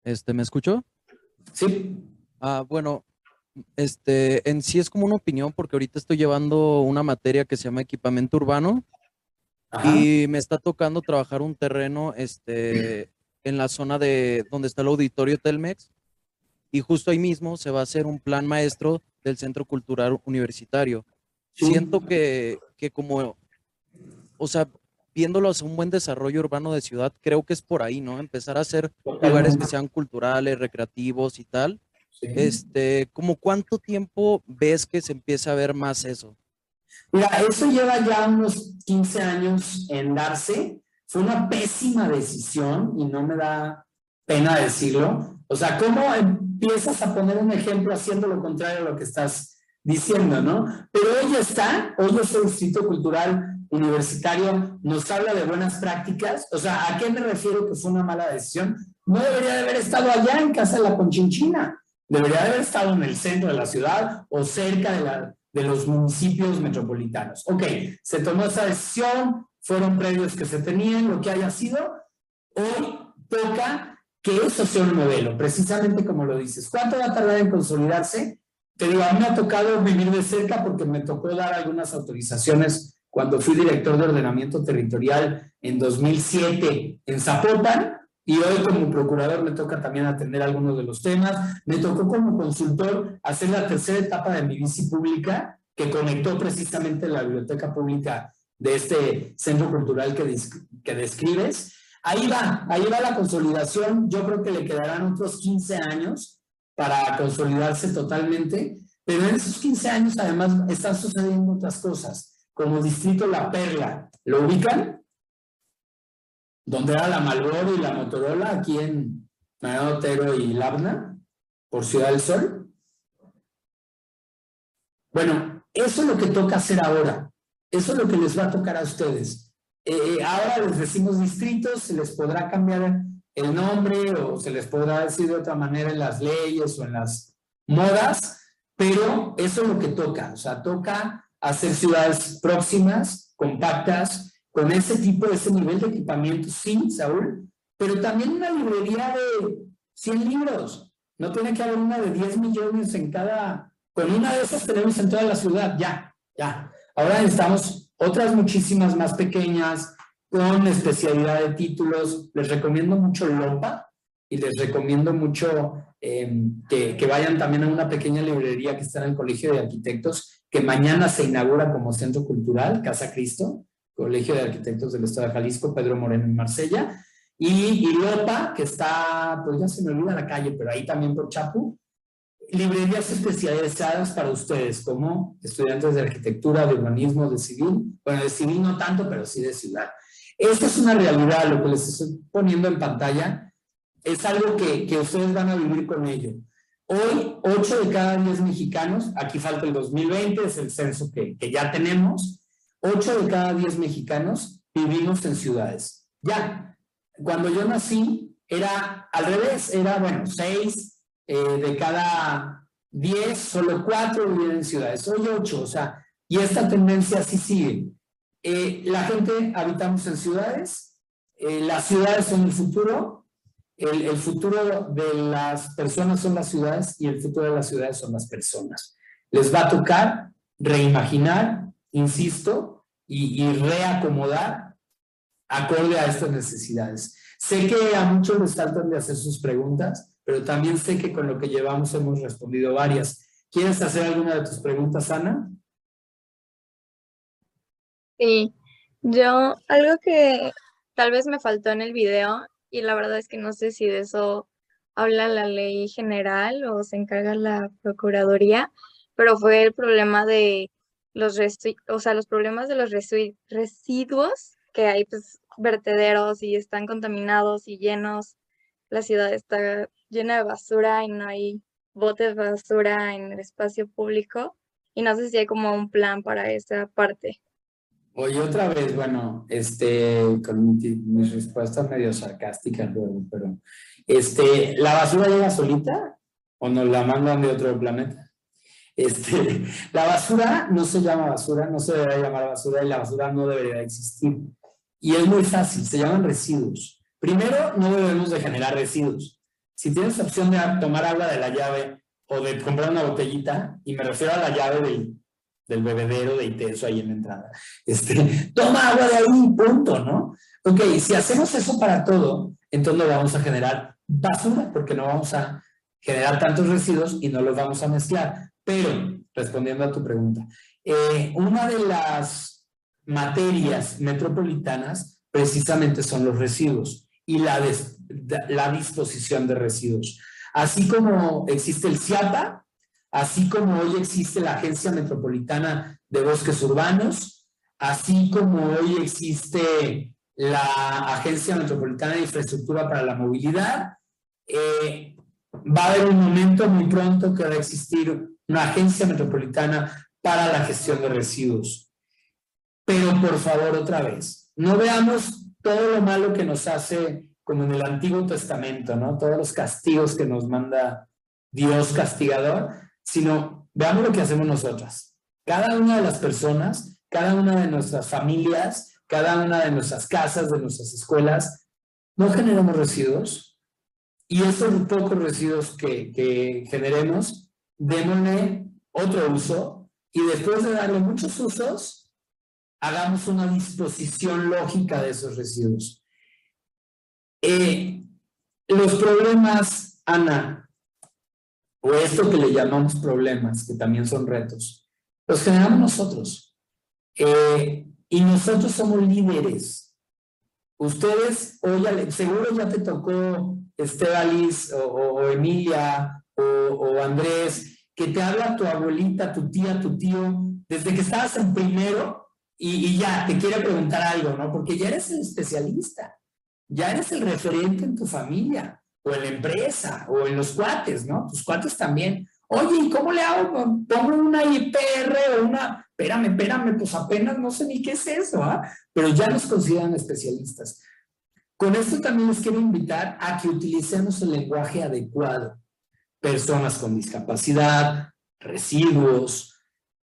Este, ¿Me escuchó? Sí. Ah, bueno, este, en sí es como una opinión porque ahorita estoy llevando una materia que se llama equipamiento urbano y me está tocando trabajar un terreno, este, en la zona de donde está el auditorio Telmex y justo ahí mismo se va a hacer un plan maestro del Centro Cultural Universitario. Siento que, que como, o sea, viéndolo hacia un buen desarrollo urbano de ciudad, creo que es por ahí, ¿no? Empezar a hacer lugares que sean culturales, recreativos y tal. Este, ¿como cuánto tiempo ves que se empieza a ver más eso? Mira, eso lleva ya unos 15 años en darse. Fue una pésima decisión y no me da pena decirlo. O sea, ¿cómo empiezas a poner un ejemplo haciendo lo contrario a lo que estás diciendo, ¿no? Pero hoy está, hoy el Distrito Cultural Universitario nos habla de buenas prácticas. O sea, ¿a qué me refiero que fue una mala decisión? No debería de haber estado allá en Casa de la Conchinchina. Debería de haber estado en el centro de la ciudad o cerca de, la, de los municipios metropolitanos. Ok, se tomó esa decisión, fueron predios que se tenían, lo que haya sido. Hoy toca que eso sea un modelo, precisamente como lo dices. ¿Cuánto va a tardar en consolidarse? Te digo, a mí me ha tocado vivir de cerca porque me tocó dar algunas autorizaciones cuando fui director de ordenamiento territorial en 2007 en Zapopan, y hoy como procurador me toca también atender algunos de los temas. Me tocó como consultor hacer la tercera etapa de mi bici pública, que conectó precisamente la biblioteca pública de este centro cultural que, que describes. Ahí va, ahí va la consolidación. Yo creo que le quedarán otros 15 años para consolidarse totalmente, pero en esos 15 años además están sucediendo otras cosas, como Distrito La Perla. ¿Lo ubican? Donde era la Malboro y la Motorola, aquí en Mariano Otero y Labna, por Ciudad del Sol. Bueno, eso es lo que toca hacer ahora. Eso es lo que les va a tocar a ustedes. Eh, ahora les decimos distritos, se les podrá cambiar el nombre o se les podrá decir de otra manera en las leyes o en las modas, pero eso es lo que toca, o sea, toca hacer ciudades próximas, compactas, con ese tipo, ese nivel de equipamiento, sí, Saúl, pero también una librería de 100 libros, no tiene que haber una de 10 millones en cada, con una de esas tenemos en toda la ciudad, ya, ya. Ahora necesitamos otras muchísimas más pequeñas, con especialidad de títulos. Les recomiendo mucho Lopa y les recomiendo mucho em, que, que, vayan también a una pequeña librería que está en el Colegio de Arquitectos, que mañana se inaugura como centro cultural, Casa Cristo, Colegio de Arquitectos del Estado de Jalisco, Pedro Moreno en Marsella. Y, y Lopa, que está, pues ya se me olvida la calle, pero ahí también por Chapu, librerías especializadas para ustedes, como estudiantes de arquitectura, de urbanismo, de civil, bueno, de civil no tanto, pero sí de ciudad. Esta es una realidad, lo que les estoy poniendo en pantalla es algo que, que ustedes van a vivir con ello. Hoy, 8 de cada 10 mexicanos, aquí falta el 2020, es el censo que, que ya tenemos, 8 de cada 10 mexicanos vivimos en ciudades. Ya, cuando yo nací, era al revés, era, bueno, 6 eh, de cada 10, solo 4 vivían en ciudades, hoy 8, o sea, y esta tendencia así sigue. Eh, la gente habitamos en ciudades, eh, las ciudades son el futuro, el, el, futuro de las personas son las ciudades y el futuro de las ciudades son las personas. Les va a tocar reimaginar, insisto, y, reacomodar acorde a estas necesidades. Sé que a muchos les faltan de hacer sus preguntas, pero también sé que con lo que llevamos hemos respondido varias. ¿Quieres hacer alguna de tus preguntas, Ana? Sí, yo algo que tal vez me faltó en el video y la verdad es que no sé si de eso habla la ley general o se encarga la Procuraduría, pero fue el problema de los o sea, los problemas de los residuos que hay pues vertederos y están contaminados y llenos, la ciudad está llena de basura y no hay botes de basura en el espacio público y no sé si hay como un plan para esa parte. Oye, otra vez, bueno, este, con mis respuestas medio sarcásticas luego, pero, este, ¿la basura llega solita o nos la mandan de otro planeta? Este, (laughs) la basura no se llama basura, no se debería llamar basura y la basura no debería existir. Y es muy fácil, se llaman residuos. Primero, no debemos de generar residuos. Si tienes opción de tomar agua de la llave o de comprar una botellita, y me refiero a la llave del, del bebedero de Iteso ahí en la entrada. Este, (laughs) toma agua de ahí, punto, ¿no? Ok, si hacemos eso para todo, entonces no vamos a generar basura porque no vamos a generar tantos residuos y no los vamos a mezclar. Pero, respondiendo a tu pregunta, eh, una de las materias metropolitanas precisamente son los residuos y la, la disposición de residuos. Así como existe el CIAPA, así como hoy existe la Agencia Metropolitana de Bosques Urbanos, así como hoy existe la Agencia Metropolitana de Infraestructura para la Movilidad, eh, Va a haber un momento muy pronto que va a existir una agencia metropolitana para la gestión de residuos. Pero por favor, otra vez, no veamos todo lo malo que nos hace como en el Antiguo Testamento, ¿no? Todos los castigos que nos manda Dios castigador, sino veamos lo que hacemos nosotras. Cada una de las personas, cada una de nuestras familias, cada una de nuestras casas, de nuestras escuelas, no generamos residuos. Y esos pocos residuos que, que generemos, démosle otro uso y después de darle muchos usos, hagamos una disposición lógica de esos residuos. Eh, los problemas, Ana, o esto que le llamamos problemas, que también son retos, los generamos nosotros. Eh, y nosotros somos líderes. Ustedes, oye, seguro ya te tocó Estebalis o, o, Emilia o, o, Andrés, que te habla tu abuelita, tu tía, tu tío, desde que estabas en primero y, ya te quiere preguntar algo, ¿no? Porque ya eres el especialista, ya eres el referente en tu familia o en la empresa o en los cuates, ¿no? Tus cuates también. Oye, ¿y cómo le hago? Pongo una IPR o una... Espérame, espérame, pues apenas no sé ni qué es eso, ¿ah? Pero ya nos consideran especialistas. Con esto también les quiero invitar a que utilicemos el lenguaje adecuado. Personas con discapacidad, residuos,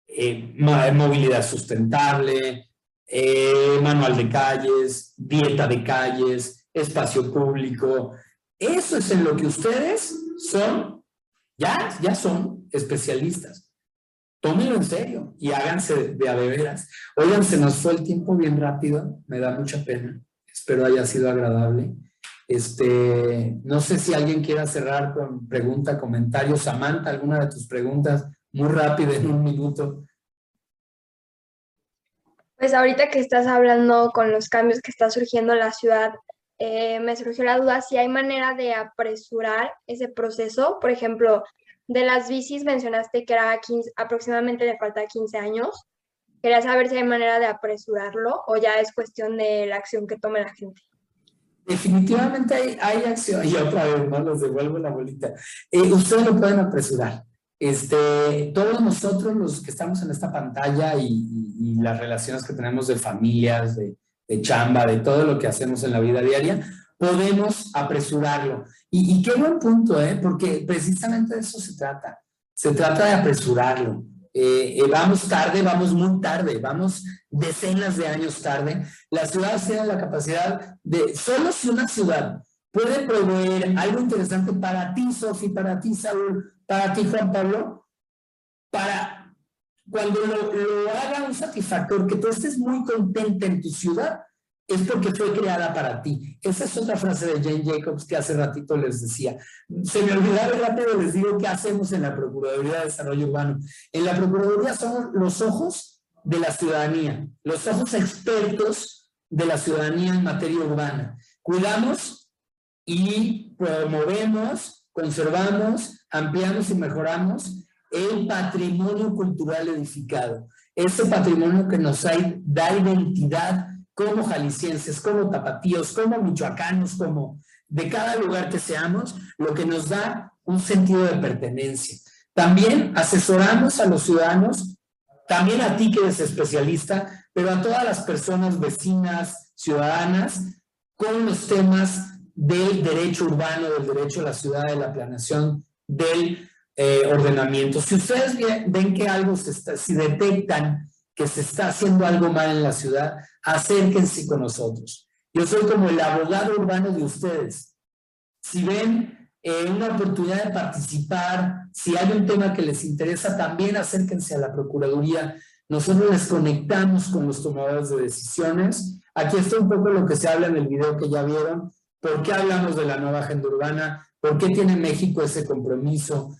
eh, movilidad sustentable, eh, manual de calles, dieta de calles, espacio público. Eso es en lo que ustedes son ya, ya son especialistas. Tómenlo en serio y háganse de a. Oigan, se nos fue el tiempo bien rápido, me da mucha pena. Espero haya sido agradable. Este, no sé si alguien quiera cerrar con pregunta, comentario. Samantha, alguna de tus preguntas, muy rápida, en un minuto. Pues ahorita que estás hablando con los cambios que está surgiendo en la ciudad, eh, me surgió la duda si hay manera de apresurar ese proceso. Por ejemplo, de las bicis mencionaste que era 15, aproximadamente le falta 15 años. Quería saber si hay manera de apresurarlo o ya es cuestión de la acción que tome la gente. Definitivamente hay, acción. Y otra vez más los devuelvo la bolita. Eh, ustedes lo pueden apresurar. Este, todos nosotros los que estamos en esta pantalla y, las relaciones que tenemos de familias, de, de chamba, de todo lo que hacemos en la vida diaria, podemos apresurarlo. Y, y, qué buen punto, ¿eh? porque precisamente de eso se trata. Se trata de apresurarlo. Eh, eh, vamos tarde, vamos muy tarde, vamos decenas de años tarde. Las ciudades tienen la capacidad de, solo si una ciudad puede proveer algo interesante para ti, Sofi, para ti, Saúl, para ti, Juan Pablo, para cuando lo, lo, haga un satisfactor, que tú estés muy contenta en tu ciudad, es porque fue creada para ti. Esa es otra frase de Jane Jacobs que hace ratito les decía. Se me olvidaba rápido, les digo qué hacemos en la Procuraduría de Desarrollo Urbano. En la Procuraduría somos los ojos de la ciudadanía, los ojos expertos de la ciudadanía en materia urbana. Cuidamos y promovemos, conservamos, ampliamos y mejoramos el patrimonio cultural edificado. Ese patrimonio que nos da identidad como jaliscienses, como tapatíos, como michoacanos, como de cada lugar que seamos, lo que nos da un sentido de pertenencia. También asesoramos a los ciudadanos, también a ti que eres especialista, pero a todas las personas vecinas, ciudadanas, con los temas del derecho urbano, del derecho a la ciudad, de la planeación, del eh, ordenamiento. Si ustedes ven que algo se está, si detectan que se está haciendo algo mal en la ciudad, acérquense con nosotros. Yo soy como el abogado urbano de ustedes. Si ven eh, una oportunidad de participar, si hay un tema que les interesa, también acérquense a la Procuraduría. Nosotros les conectamos con los tomadores de decisiones. Aquí está un poco lo que se habla en el video que ya vieron. ¿Por qué hablamos de la nueva agenda urbana? ¿Por qué tiene México ese compromiso?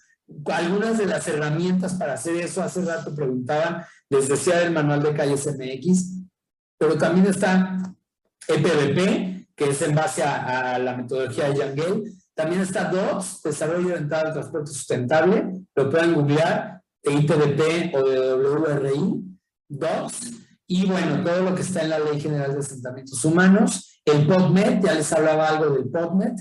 Algunas de las herramientas para hacer eso, hace rato preguntaban, les decía del manual de calles MX, pero también está EPBP, que es en base a, a la metodología de Yangel, también está DOTS, Desarrollo Orientado al Transporte Sustentable, lo pueden googlear, de o de WRI, DOTS, y bueno, todo lo que está en la Ley General de Asentamientos Humanos, el PODMET, ya les hablaba algo del PODMET,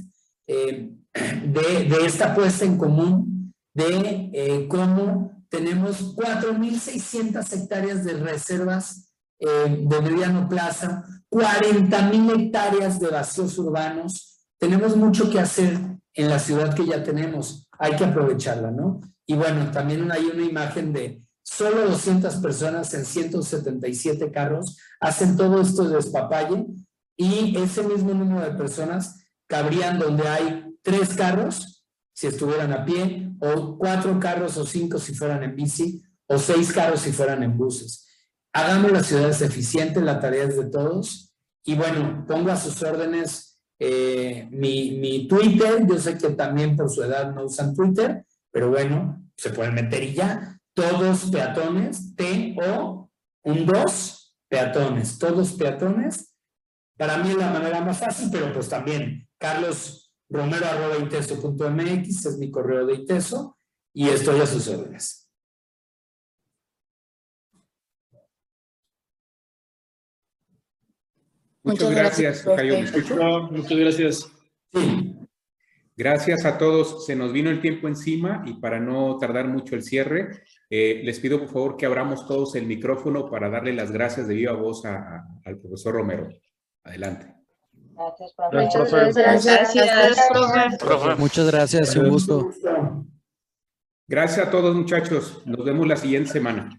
eh, de, de esta puesta en común de eh, cómo tenemos 4.600 hectáreas de reservas eh, de mediano plaza, 40.000 hectáreas de vacíos urbanos. Tenemos mucho que hacer en la ciudad que ya tenemos. Hay que aprovecharla, ¿no? Y bueno, también hay una imagen de solo 200 personas en 177 carros hacen todo esto de despapalle y ese mismo número de personas cabrían donde hay tres carros si estuvieran a pie, o cuatro carros o cinco si fueran en bici, o seis carros si fueran en buses. Hagamos las ciudades eficientes, la tarea es de todos. Y bueno, pongo a sus órdenes eh, mi, mi Twitter. Yo sé que también por su edad no usan Twitter, pero bueno, se pueden meter y ya. Todos peatones, T-O, un dos, peatones, todos peatones. Para mí es la manera más fácil, pero pues también, Carlos romero.iteso.mx es mi correo de Iteso y estoy a sus órdenes. Muchas, gracias, Cayo. ¿Me escucho? muchas gracias. Sí. Gracias a todos. Se nos vino el tiempo encima y para no tardar mucho el cierre, eh, les pido por favor que abramos todos el micrófono para darle las gracias de viva voz a, al profesor Romero. Adelante. Gracias, profe. Gracias, profe. Gracias, Profe. Muchas gracias, un gusto. Gracias a todos muchachos. Nos vemos la siguiente semana.